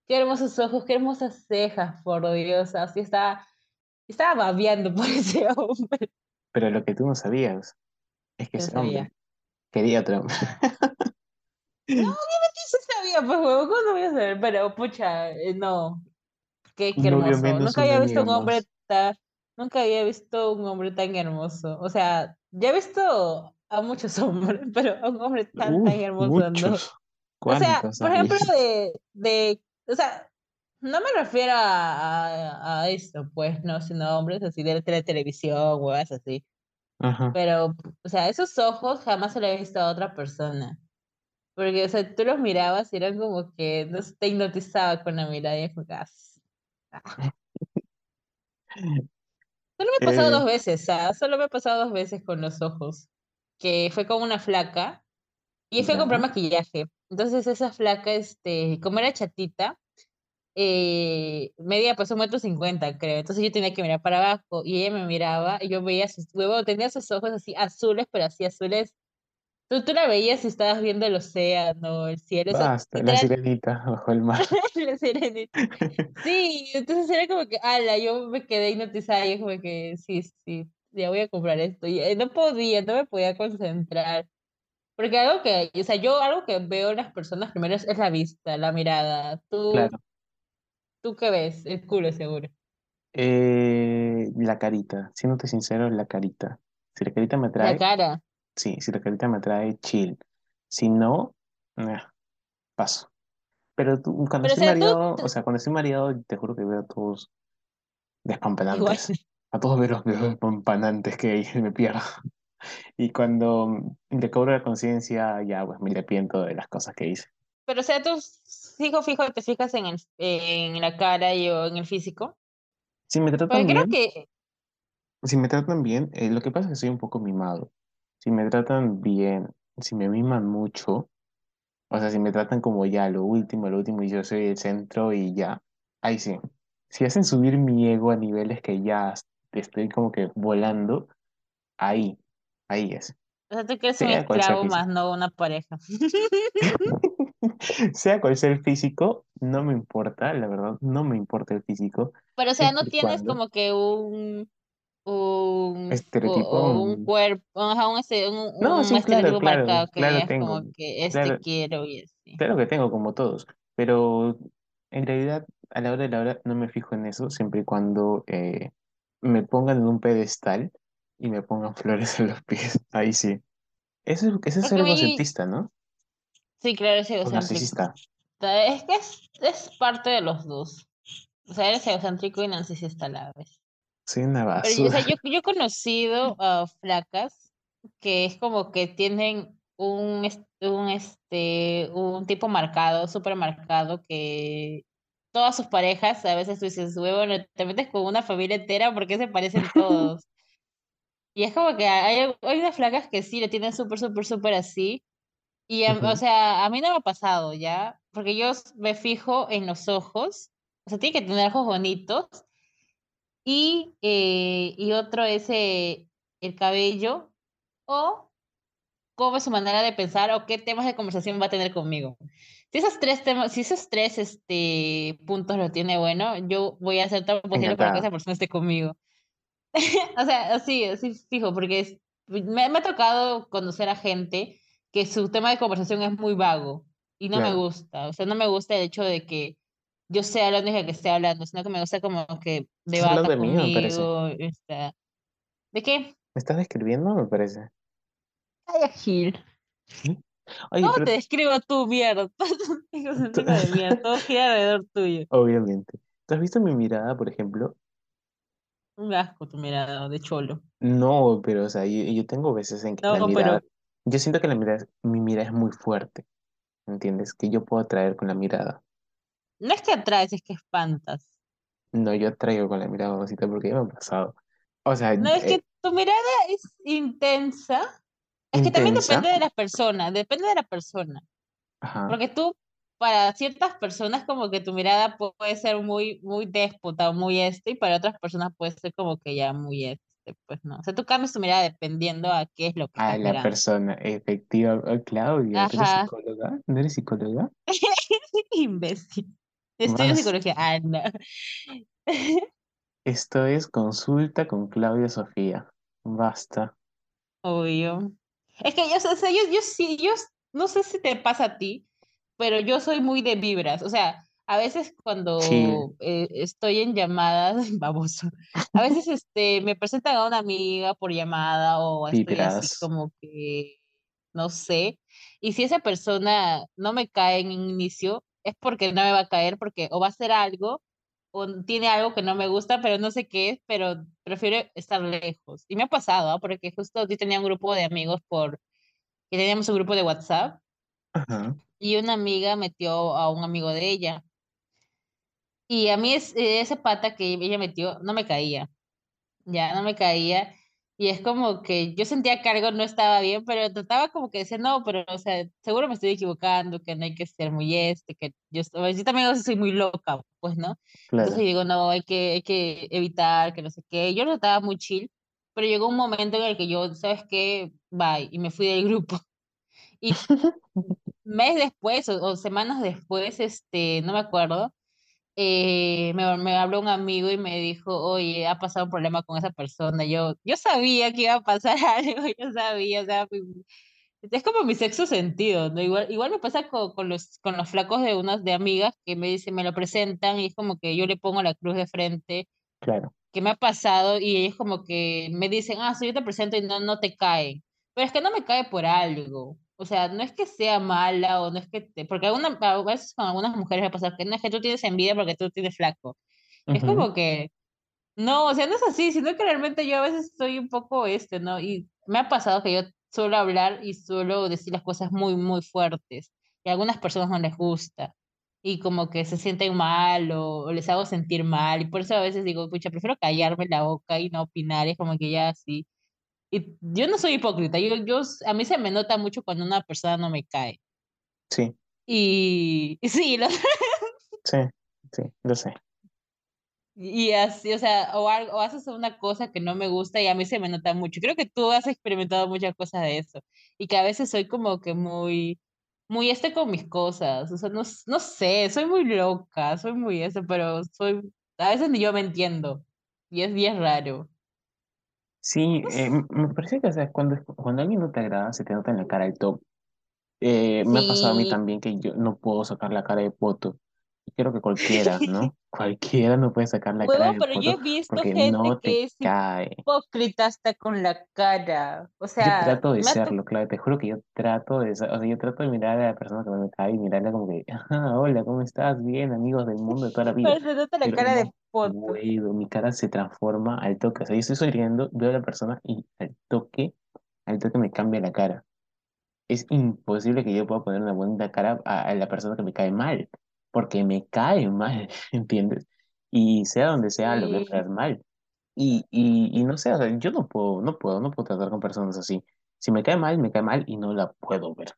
qué hermosos ojos, qué hermosas cejas, por Dios. Así estaba, estaba babeando por ese hombre. pero lo que tú no sabías es que ese hombre quería otro hombre. No, obviamente sí sabía, pues, huevón, ¿cómo no voy a saber? Pero, pucha, eh, no. Qué, hermoso. Nunca un había visto un hombre tan, nunca había visto un hombre tan hermoso. O sea, ya he visto a muchos hombres, pero a un hombre tan, Uy, tan hermoso, no. O sea, ¿Cuántos por ejemplo, de, de, o sea, no me refiero a, a, a esto, pues, no, sino hombres así de, la televisión, huevas así. Ajá. Pero, o sea, esos ojos jamás se lo he visto a otra persona. Porque, o sea, tú los mirabas y eran como que no te hipnotizaba con la mirada y jugabas. Solo me ha pasado Eh, dos veces, ¿ah? Solo me ha pasado dos veces con los ojos. Que fue con una flaca y fui a comprar maquillaje. Entonces esa flaca, este, como era chatita, eh, medía pues un metro cincuenta, creo. Entonces yo tenía que mirar para abajo y ella me miraba y yo veía sus huevos, tenía sus ojos así azules, pero así azules. Tú, tú la veías y estabas viendo el océano, el cielo, Basta, la sirenita bajo el mar. la sirenita. Sí, entonces era como que, ala, yo me quedé hipnotizada y como que, sí, sí, ya voy a comprar esto. Y eh, no podía, no me podía concentrar. Porque algo que, o sea, yo algo que veo en las personas primero es, es la vista, la mirada. ¿Tú, Claro. Tú qué ves? El culo seguro. Eh, la carita, siéndote sincero, la carita. Si la carita me La atrae, cara. sí, si la carita me atrae, chill. Si no, nah, paso. Pero tú- cuando Pero, o estoy tú, mareado, o sea, cuando estoy mareado, te juro que veo a todos igual. despampanantes. A todos veo los despampanantes que me pierdo. Y cuando le cobro la conciencia, ya pues me arrepiento de las cosas que hice. Pero, o sea, tú fijo, fijo, te fijas en, el, en la cara y o en el físico. Si me Porque tratan creo bien, que, si me tratan bien, eh, lo que pasa es que soy un poco mimado. Si me tratan bien, si me miman mucho, o sea, si me tratan como ya lo último, lo último y yo soy el centro y ya, ahí sí. Si hacen subir mi ego a niveles que ya estoy como que volando, ahí, ahí es. o sea, tú quieres un esclavo más no una pareja. Sea cual sea el físico, no me importa, la verdad, no me importa el físico, Pero, o sea, no tienes como que un, un, estereotipo. o un cuerpo, ajá, un, este- un, No, un sí, claro, estereotipo claro, marcado que claro tengo. como que este Claro, quiero y así. claro que tengo como todos, pero en realidad a la hora de la hora no me fijo en eso, siempre y cuando eh, me pongan en un pedestal y me pongan flores en los pies. Ahí sí. Eso, es- eso es Porque ser a mí, egocentista, ¿no? Sí, claro, es egocéntrico. Es que es, es parte de los dos. O sea, eres egocéntrico y narcisista a la vez. Soy una Pero, yo- o sea, basura. yo, yo he conocido a flacas que es como que tienen un, un, este, un tipo marcado, súper marcado, que todas sus parejas, a veces tú dices, "Güey, bueno, te metes con una familia entera porque se parecen todos. Y es como que hay, hay unas flacas que sí le tienen súper, súper, súper así. Y, a- o Ujú, sea, a mí no me ha pasado, ¿ya? Porque yo me fijo en los ojos. O sea, tiene que tener ojos bonitos. Y, eh, y otro es eh, el cabello o cómo es su manera de pensar o qué temas de conversación va a tener conmigo. Si esos tres temas, si esos tres este, puntos lo tiene bueno, yo voy a hacer todo lo posible para que esa persona esté conmigo. O sea, así, así fijo, porque es- me, me ha tocado conocer a gente que su tema de conversación es muy vago y no me gusta. O sea, no me gusta el hecho de que yo sea la única que esté hablando, sino que me gusta como que debata de mí, me conmigo. Esta... ¿De qué? ¿Me estás describiendo? Me parece. Ay, Gil. Oye, ¿Cómo pero te describo tú, mierda? de todo gira alrededor tuyo. obviamente. ¿Tú has visto mi mirada, por ejemplo? Un asco tu mirada de cholo. No, pero o sea, yo, yo tengo veces en que la No, mirada, pero yo siento que la mirada, mi mirada es muy fuerte, ¿entiendes? Que yo puedo atraer con la mirada. no es que atraes, es que espantas. No, yo atraigo con la mirada, mamacita, porque ya me ha pasado. O sea, No, es eh, que tu mirada es intensa. Es que también depende de la persona, depende de la persona. Ajá. Porque tú, para ciertas personas, como que tu mirada pu- puede ser muy, muy déspota o muy este, y para otras personas puede ser como que ya muy este, pues no. O sea, tú cambias tu mirada dependiendo a qué es lo que A la mirando. persona efectiva. Oh, Claudia, ¿tú eres psicóloga? ¿No eres psicóloga? imbécil. Estudio Más. psicología. Ah, no. Esto es consulta con Claudia Sofía. Basta. Obvio. Es que yo, o sea, yo, yo sí, yo no sé si te pasa a ti, pero yo soy muy de vibras. O sea, a veces cuando eh, estoy en llamadas, baboso, a veces este, me presentan a una amiga por llamada o estoy así como que, no sé. Y si esa persona no me cae en un inicio, es porque no me va a caer, porque o va a hacer algo o tiene algo que no me gusta, pero no sé qué es, pero prefiero estar lejos. Y me ha pasado, ¿ah? Porque justo yo tenía un grupo de amigos por, que teníamos un grupo de WhatsApp Ajá. y una amiga metió a un amigo de ella. Y a mí es, eh, ese pata que ella metió no me caía, ya no me caía. Y es como que yo sentía que algo no estaba bien, pero trataba como que decir, no, pero, o sea, seguro me estoy equivocando, que no hay que ser muy este, que yo, yo también soy muy loca, pues, ¿no? Entonces Claro. digo, no, hay que, hay que evitar, que no sé qué. Yo lo estaba muy chill, pero llegó un momento en el que yo, ¿sabes qué? Bye, y me fui del grupo. Y mes después o, o semanas después, este, no me acuerdo, eh, me, me habló un amigo y me dijo, oye, ha pasado un problema con esa persona. Yo, yo sabía que iba a pasar algo, yo sabía, o sea, es como mi sexo sentido, ¿no? Igual, igual me pasa con, con, los, con los flacos de unas de amigas que me dicen, me lo presentan y es como que yo le pongo la cruz de frente. Claro. Que me ha pasado y ellos como que me dicen, ah, si yo te presento y no, no te cae. Pero es que no me cae por algo. O sea, no es que sea mala o no es que te... Porque alguna, a veces con algunas mujeres me pasa que no es que tú tienes envidia porque tú tienes flaco. Es como que... No, o sea, no es así, sino que realmente yo a veces soy un poco este, ¿no? Y me ha pasado que yo suelo hablar y suelo decir las cosas muy, muy fuertes. Y a algunas personas no les gusta. Y como que se sienten mal o, les hago sentir mal. Y por eso a veces digo, pucha, prefiero callarme la boca y no opinar. Es como que ya así. Y yo no soy hipócrita. Yo, yo, a mí se me nota mucho cuando una persona no me cae. Sí. Y, sí, lo... sí, sí, lo sé. Y así, o sea, o, algo, o haces una cosa que no me gusta y a mí se me nota mucho. Creo que tú has experimentado muchas cosas de eso. Y que a veces soy como que muy, muy este con mis cosas. O sea, no, no sé, soy muy loca, soy muy eso, pero soy, a veces ni yo me entiendo. Y es bien raro. Sí, eh, me parece que o sea, cuando, cuando alguien no te agrada, se te nota en la cara el top. Eh, me ha pasado a mí también que yo no puedo sacar la cara de poto creo que cualquiera, ¿no? cualquiera no puede sacar la cara de pero yo he visto gente no que es cae. hipócrita hasta con la cara. O sea, yo trato de serlo, claro, te juro que yo trato de, o sea, yo trato de mirar a la persona que me cae y mirarla como que, ah, hola, ¿cómo estás? Bien, amigos del mundo de toda la vida. Pero se nota la cara de poto. mi cara se transforma al toque, o sea, yo estoy sonriendo, veo a la persona y al toque, al toque me cambia la cara. Es imposible que yo pueda poner una buena cara a la persona que me cae mal porque me cae mal, ¿entiendes? Y sea donde sea, lo voy a caer mal. Y, y, y no sé, o sea, yo no puedo, no puedo, no puedo tratar con personas así. Si me cae mal, me cae mal y no la puedo ver.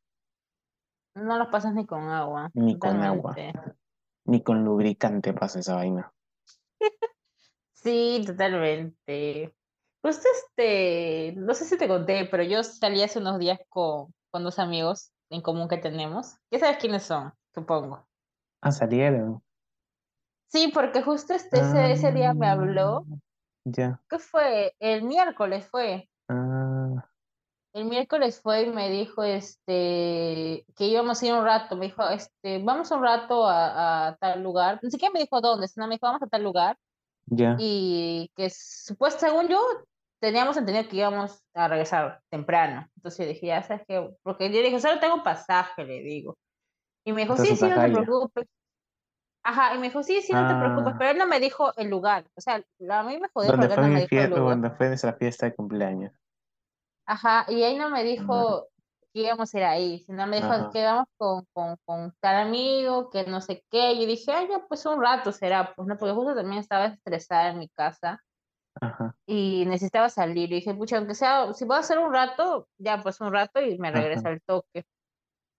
No lo pasas ni con agua. Ni con agua. Ni con lubricante pasa esa vaina. sí, totalmente. Pues este, no sé si te conté, pero yo salí hace unos días con, con dos amigos en común que tenemos. ¿Qué sabes quiénes son? Supongo. Ah, salieron. Sí, porque justo este, ese, ese día me habló. Ah, ya. ¿Qué fue? El miércoles fue. Ah, El miércoles fue y me dijo este que íbamos a ir un rato. Me dijo, este, vamos un rato a, a tal lugar. Ni siquiera me dijo dónde, sino me dijo, vamos a tal lugar. ya. Y que supuesto, según yo, teníamos entendido que íbamos a regresar temprano. Entonces yo dije, ya sabes que, porque yo dije, solo tengo pasaje, le digo. Y me dijo, sí, sí, no te preocupes. Ajá, y me dijo, sí, sí, no te preocupes, Ah, pero él no me dijo el lugar. O sea, a mí me jodió porque él no me dijo el lugar. donde fue esa fiesta de cumpleaños. Ajá, y él no me dijo que íbamos a ir ahí, sino me dijo Ajá, que vamos con, con, con tal amigo, que no sé qué. Y dije, ay, ya, pues un rato será, pues no, porque justo también estaba estresada en mi casa ajá, y necesitaba salir. Y dije, pucha, aunque sea, si voy a hacer un rato, ya, pues un rato y me ajá, regreso al toque.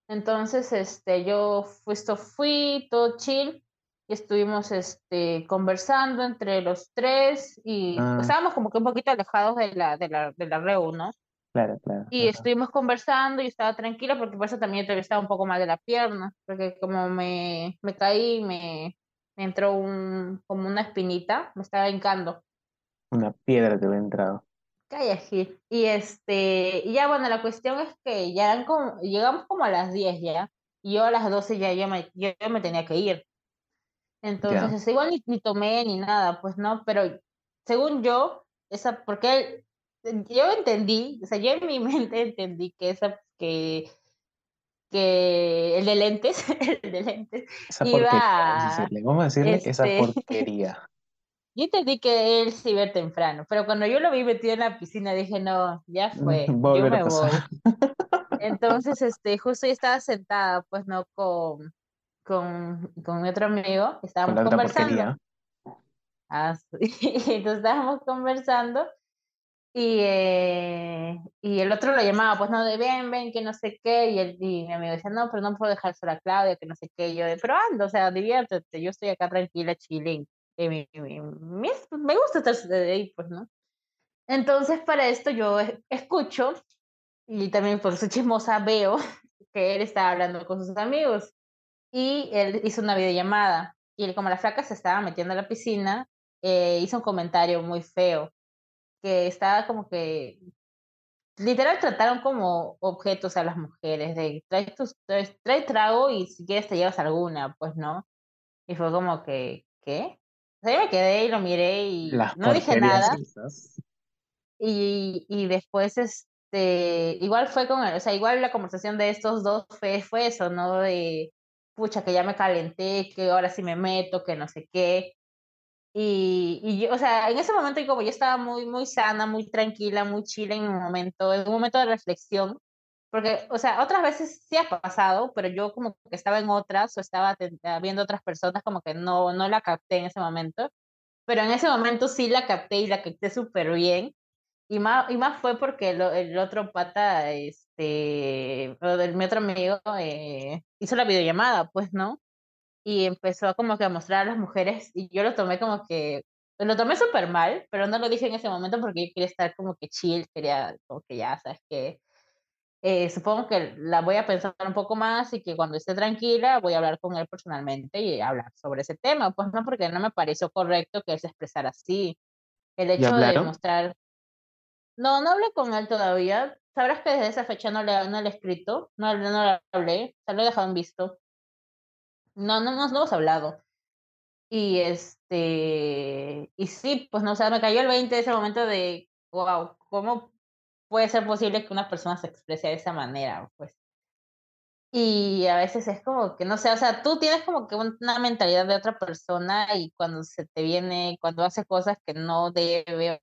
Entonces, este, yo fui, esto fui, todo chill, y estuvimos, este, conversando entre los tres, y ah, estábamos como que un poquito alejados de la, de la, de la reu, ¿no? claro, claro, Y ajá, estuvimos conversando y estaba tranquila porque por eso también yo estaba un poco mal de la pierna, porque como me, me caí, me, me entró un, como una espinita, me estaba hincando. una piedra te había entrado. Calla, Gil. Y este, y ya bueno, la cuestión es que ya eran como, llegamos como a las 10 ya, y yo a las 12 ya yo me, yo, yo me tenía que ir. Entonces, este, igual ni, ni tomé ni nada, pues no, pero según yo, esa, porque yo entendí, o sea, yo en mi mente entendí que esa, que, que el de lentes, el de lentes, esa iba vamos a decirle, vamos a decirle esa este, porquería. Yo entendí que él se iba temprano, pero cuando yo lo vi metido en la piscina dije, no, ya fue, yo Volver me voy. Entonces, este, justo yo estaba sentada, pues no, con, con, con otro amigo, Con estábamos otra conversando. Ah, sí. Entonces estábamos conversando y, eh, y el otro lo llamaba, pues no, de ven, ven, que no sé qué, y, el, y mi amigo decía, no, pero no puedo dejar sola a Claudia, que no sé qué, y yo de, pero anda, o sea, diviértete, yo estoy acá tranquila, chilling, mi- me gusta estar ahí, pues, ¿no? Entonces para esto yo escucho y también por su chismosa veo que él estaba hablando con sus amigos y él hizo una videollamada y como la flaca se estaba metiendo a la piscina, eh, hizo un comentario muy feo, que estaba como que literal trataron como objetos a las mujeres, de trae, tus, trae, trago y si quieres te llevas alguna, pues no. Y fue como que, ¿qué? Sea, yo me quedé y lo miré y no dije nada. Y, y después, este, igual fue con, o sea, igual la conversación de estos dos fue, fue eso, ¿no? De, pucha, que ya me calenté, que ahora sí me meto, que no sé qué. Y, y yo, o sea, en ese momento como yo estaba muy, muy sana, muy tranquila, muy chila en un momento, en un momento de reflexión, porque, o sea, otras veces sí ha pasado, pero yo como que estaba en otras o estaba viendo otras personas como que no, no la capté en ese momento, pero en ese momento sí la capté y la capté súper bien. Y más, y más fue porque el otro pata, este, el, mi otro amigo, eh, hizo la videollamada, pues, ¿no? y empezó como que a mostrar a las mujeres y yo lo tomé como que, lo tomé súper mal, pero no lo dije en ese momento porque yo quería estar como que chill, quería como que ya, sabes que eh, supongo que la voy a pensar un poco más y que cuando esté tranquila voy a hablar con él personalmente y hablar sobre ese tema, pues no, porque no me pareció correcto que él se expresara así. El hecho de mostrar... No, no hablé con él todavía. Sabrás que desde esa fecha no le, no le he escrito, no, no le hablé, se lo he dejado en visto. No, no, no, no hemos hablado. Y este, y sí, pues no, o sea, me cayó el 20 de ese momento de, wow, ¿cómo puede ser posible que una persona se exprese de esa manera? Pues. Y a veces es como que, no sé, o sea, tú tienes como que una mentalidad de otra persona y cuando se te viene, cuando hace cosas que no debe,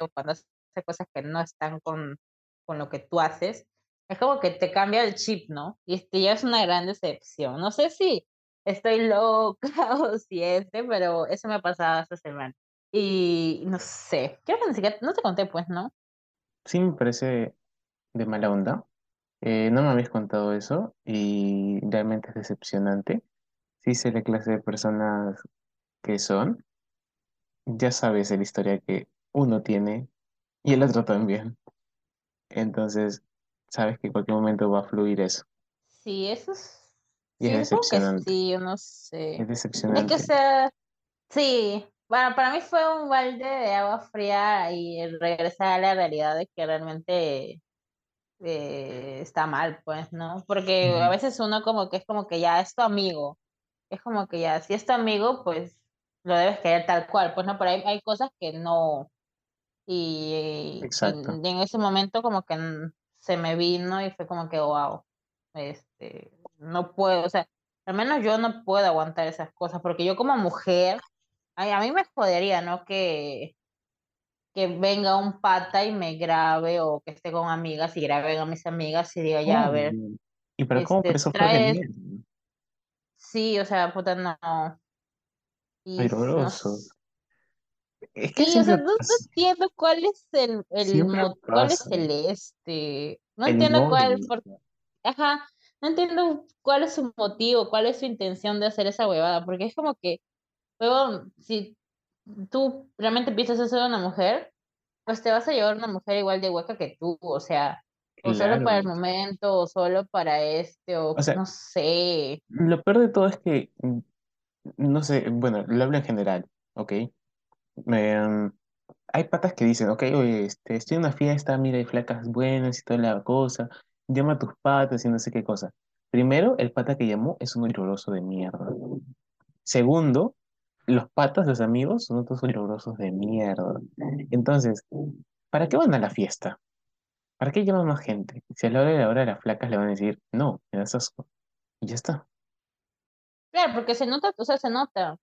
o cuando hace cosas que no están con, con lo que tú haces, es como que te cambia el chip, ¿no? Y te llevas una gran decepción. No sé si estoy loca o si este, pero eso me ha pasado esta semana. Y no sé, creo que ni siquiera, no te conté, pues, ¿no? Sí, me parece de mala onda. Eh, no me habías contado eso y realmente es decepcionante. Sí sé la clase de personas que son. Ya sabes la historia que uno tiene y el otro también. Entonces, sabes que en cualquier momento va a fluir eso. Sí, eso es. Y es decepcionante. sí, yo no sé. Es decepcionante. Es que sea. Sí, bueno, para mí fue un balde de agua fría y regresar a la realidad de que realmente eh, está mal, pues, ¿no? Porque a veces uno como que es como que ya es tu amigo. Es como que ya, si es tu amigo, pues lo debes querer tal cual. Pues no, pero hay, hay cosas que no. Y, y en ese momento como que se me vino y fue como que, wow, este, no puedo, o sea, al menos yo no puedo aguantar esas cosas, porque yo como mujer, a mí me jodería, ¿no? Que, que venga un pata y me grabe o que esté con amigas y grabe a mis amigas y diga, ya, a ver. ¿Y pero cómo por eso fue Sí, o sea, puta, no. Y, es que sí, o sea, no, entiendo cuál es el, el cuál es el este, no entiendo cuál, por, ajá, no entiendo cuál es su motivo, cuál es su intención de hacer esa huevada, porque es como que, luego, si tú realmente piensas ser una mujer, pues te vas a llevar una mujer igual de hueca que tú, o sea, o solo para el momento, o solo para este, o, no sé. Lo peor de todo es que, no sé, bueno, lo hablo en general, ¿ok? Em, hay patas que dicen, ok, oye, este, estoy en una fiesta, mira, hay flacas buenas y toda la cosa, llama a tus patas y no sé qué cosa. Primero, el pata que llamó es un oloroso de mierda. Segundo, los patas, los amigos, son otros olorosos de mierda. Entonces, ¿para qué van a la fiesta? ¿Para qué llaman más gente? Si a la hora de la hora las flacas le van a decir, no, me das asco. Y ya está. Claro, porque se nota, o sea, se nota.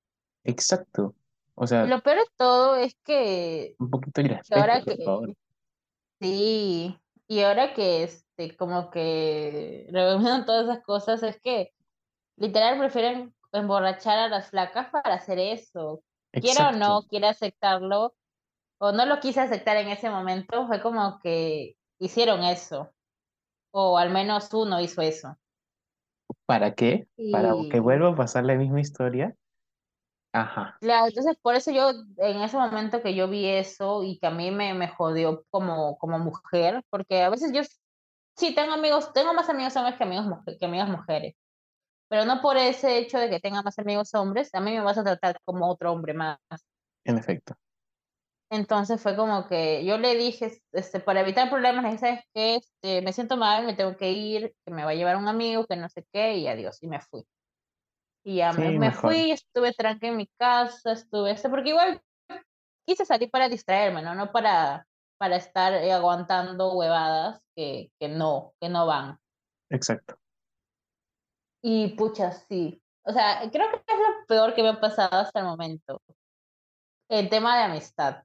Exacto. O sea, lo peor de todo es que, un poquito de respeto, ahora por que, favor. sí, y ahora que este, como que reuniendo todas esas cosas, es que literal prefieren emborrachar a las flacas para hacer eso. Quiera o no, quiera aceptarlo, o no lo quise aceptar en ese momento, fue como que hicieron eso. O al menos uno hizo eso. ¿Para qué? Para que vuelva a pasar la misma historia Ajá. Claro, entonces por eso yo, en ese momento que yo vi eso y que a mí me, me jodió como, como mujer, porque a veces yo sí tengo amigos, tengo más amigos hombres que amigos que amigas mujeres, pero no por ese hecho de que tenga más amigos hombres, a mí me vas a tratar como otro hombre más. En efecto. Entonces fue como que yo le dije, este, para evitar problemas, le dije, ¿sabes qué? Este, me siento mal, me tengo que ir, que me va a llevar un amigo, que no sé qué, y adiós, y me fui. Y ya me, Sí, me mejor. fui, estuve tranquila en mi casa, estuve, este, porque igual quise salir para distraerme, ¿no? No para, para estar eh, aguantando huevadas que, que no, que no van. Exacto. Y pucha, sí. O sea, creo que es lo peor que me ha pasado hasta el momento. El tema de amistad.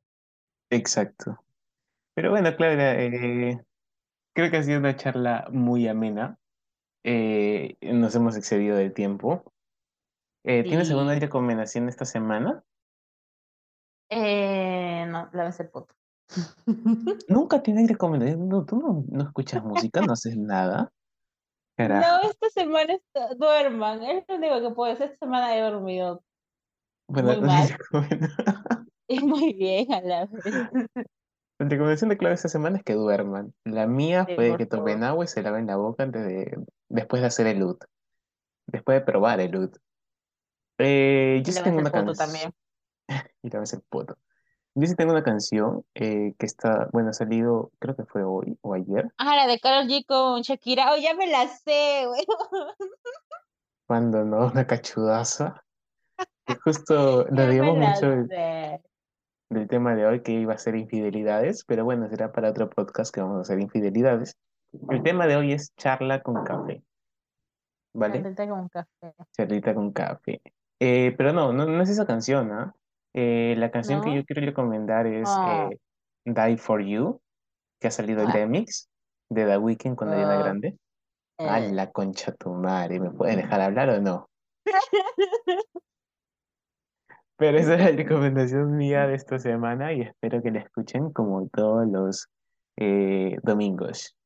Exacto. Pero bueno, Claudia, eh, creo que ha sido una charla muy amena. Eh, nos hemos excedido del tiempo. Eh, ¿tienes alguna Sí. recomendación esta semana? Eh, no, lávense el poto. Nunca tienes recomendación. No, tú no, no escuchas música, no haces nada. No, esta semana está- duerman. Es lo único que puedo decir. Esta semana he dormido Bueno, muy mal y muy bien a la vez. la recomendación de Claudia esta semana es que duerman. La mía Sí, fue que tomen favor. agua y se laven la boca antes de, después de hacer el UT, después de probar el UT. Eh, yo sí tengo una canción. también. Y lávense el poto. Yo sí tengo una canción eh, que está, bueno, ha salido, creo que fue hoy o ayer, Ah, la de Karol G con Shakira. Oh, ya me la sé, güey. cuando no, una cachudaza. Que justo me digamos mucho del, del tema de hoy que iba a ser infidelidades, pero bueno, será para otro podcast que vamos a hacer infidelidades. El tema de hoy es charla con café, ¿vale? Ahorita con café. Charlita con café. Eh, pero no, no, no es esa canción, ¿ah? Eh, la canción que yo quiero recomendar es Oh, eh, Die for You, que ha salido el ah, remix de The Weeknd con Ariana oh, Grande. A eh. la concha tu madre, ¿me puedes dejar hablar o no? Pero esa es la recomendación mía de esta semana y espero que la escuchen como todos los eh, domingos.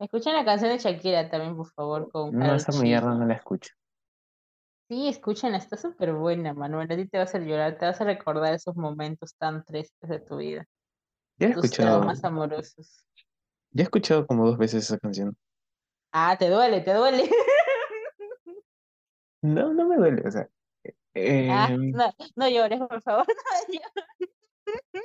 Escuchen la canción de Shakira también, por favor, con No, esa mierda no la escucho. Sí, escúchenla, está súper buena, Manuel. A ti te va a hacer llorar, te vas a recordar esos momentos tan tristes de tu vida, Ya he tus escuchado, traumas amorosos. ya he escuchado como dos veces esa canción. Ah, te duele, te duele. No, no me duele, o sea, Ah, eh, no, no llores, por favor. no llores.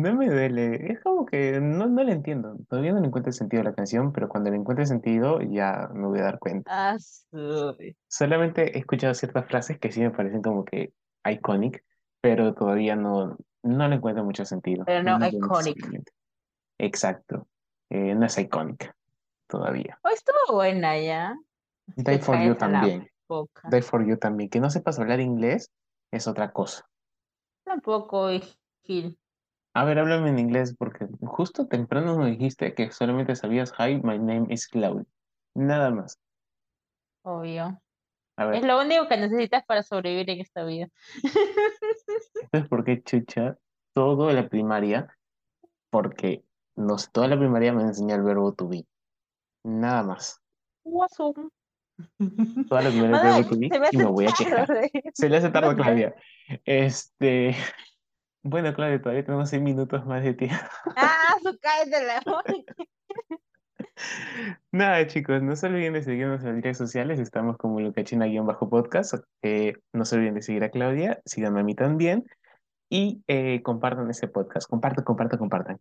No me duele. Es como que no, no la entiendo. Todavía no le encuentro el sentido a la canción, pero cuando le encuentre sentido ya me voy a dar cuenta. Ah, Solamente he escuchado ciertas frases que sí me parecen como que iconic, pero todavía no, no le encuentro mucho sentido. Pero no, No iconic. Exacto. Eh, no es icónica todavía. Oh, estuvo buena ya. Die for You también. Die for You también. Que no sepas hablar inglés es otra cosa. Tampoco, Gil. A ver, háblame en inglés porque justo temprano me dijiste que solamente sabías Hi, my name is Cloud. Nada más. Obvio. A Es lo único que necesitas para sobrevivir en esta vida. ¿sabes por qué chucha? Todo la primaria, porque no sé, toda la primaria me enseñó el verbo to be. Nada más. Guasum. Toda la primaria el verbo to be y me voy a quejar. Se le hace tarde Claudia. Este, bueno, Claudia, todavía tenemos seis minutos más de tiempo. Ah, su cállate la. Nada, chicos, no se olviden de seguirnos en las redes sociales. Estamos como Lucachina-podcast. Eh, no se olviden de seguir a Claudia, síganme a mí también y eh, compartan ese podcast. Compartan, compartan, compartan.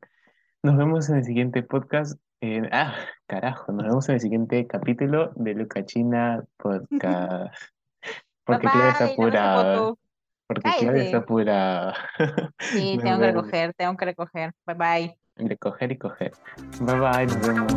Nos vemos en el siguiente podcast. ah, carajo, nos vemos en el siguiente capítulo de Lucachina Podcast. Porque Claudia está apurada. Porque Claudia está Cállese. apurada. Sí, tengo que recoger, tengo que recoger. Bye bye. De coger y coger. Bye bye, nos vemos.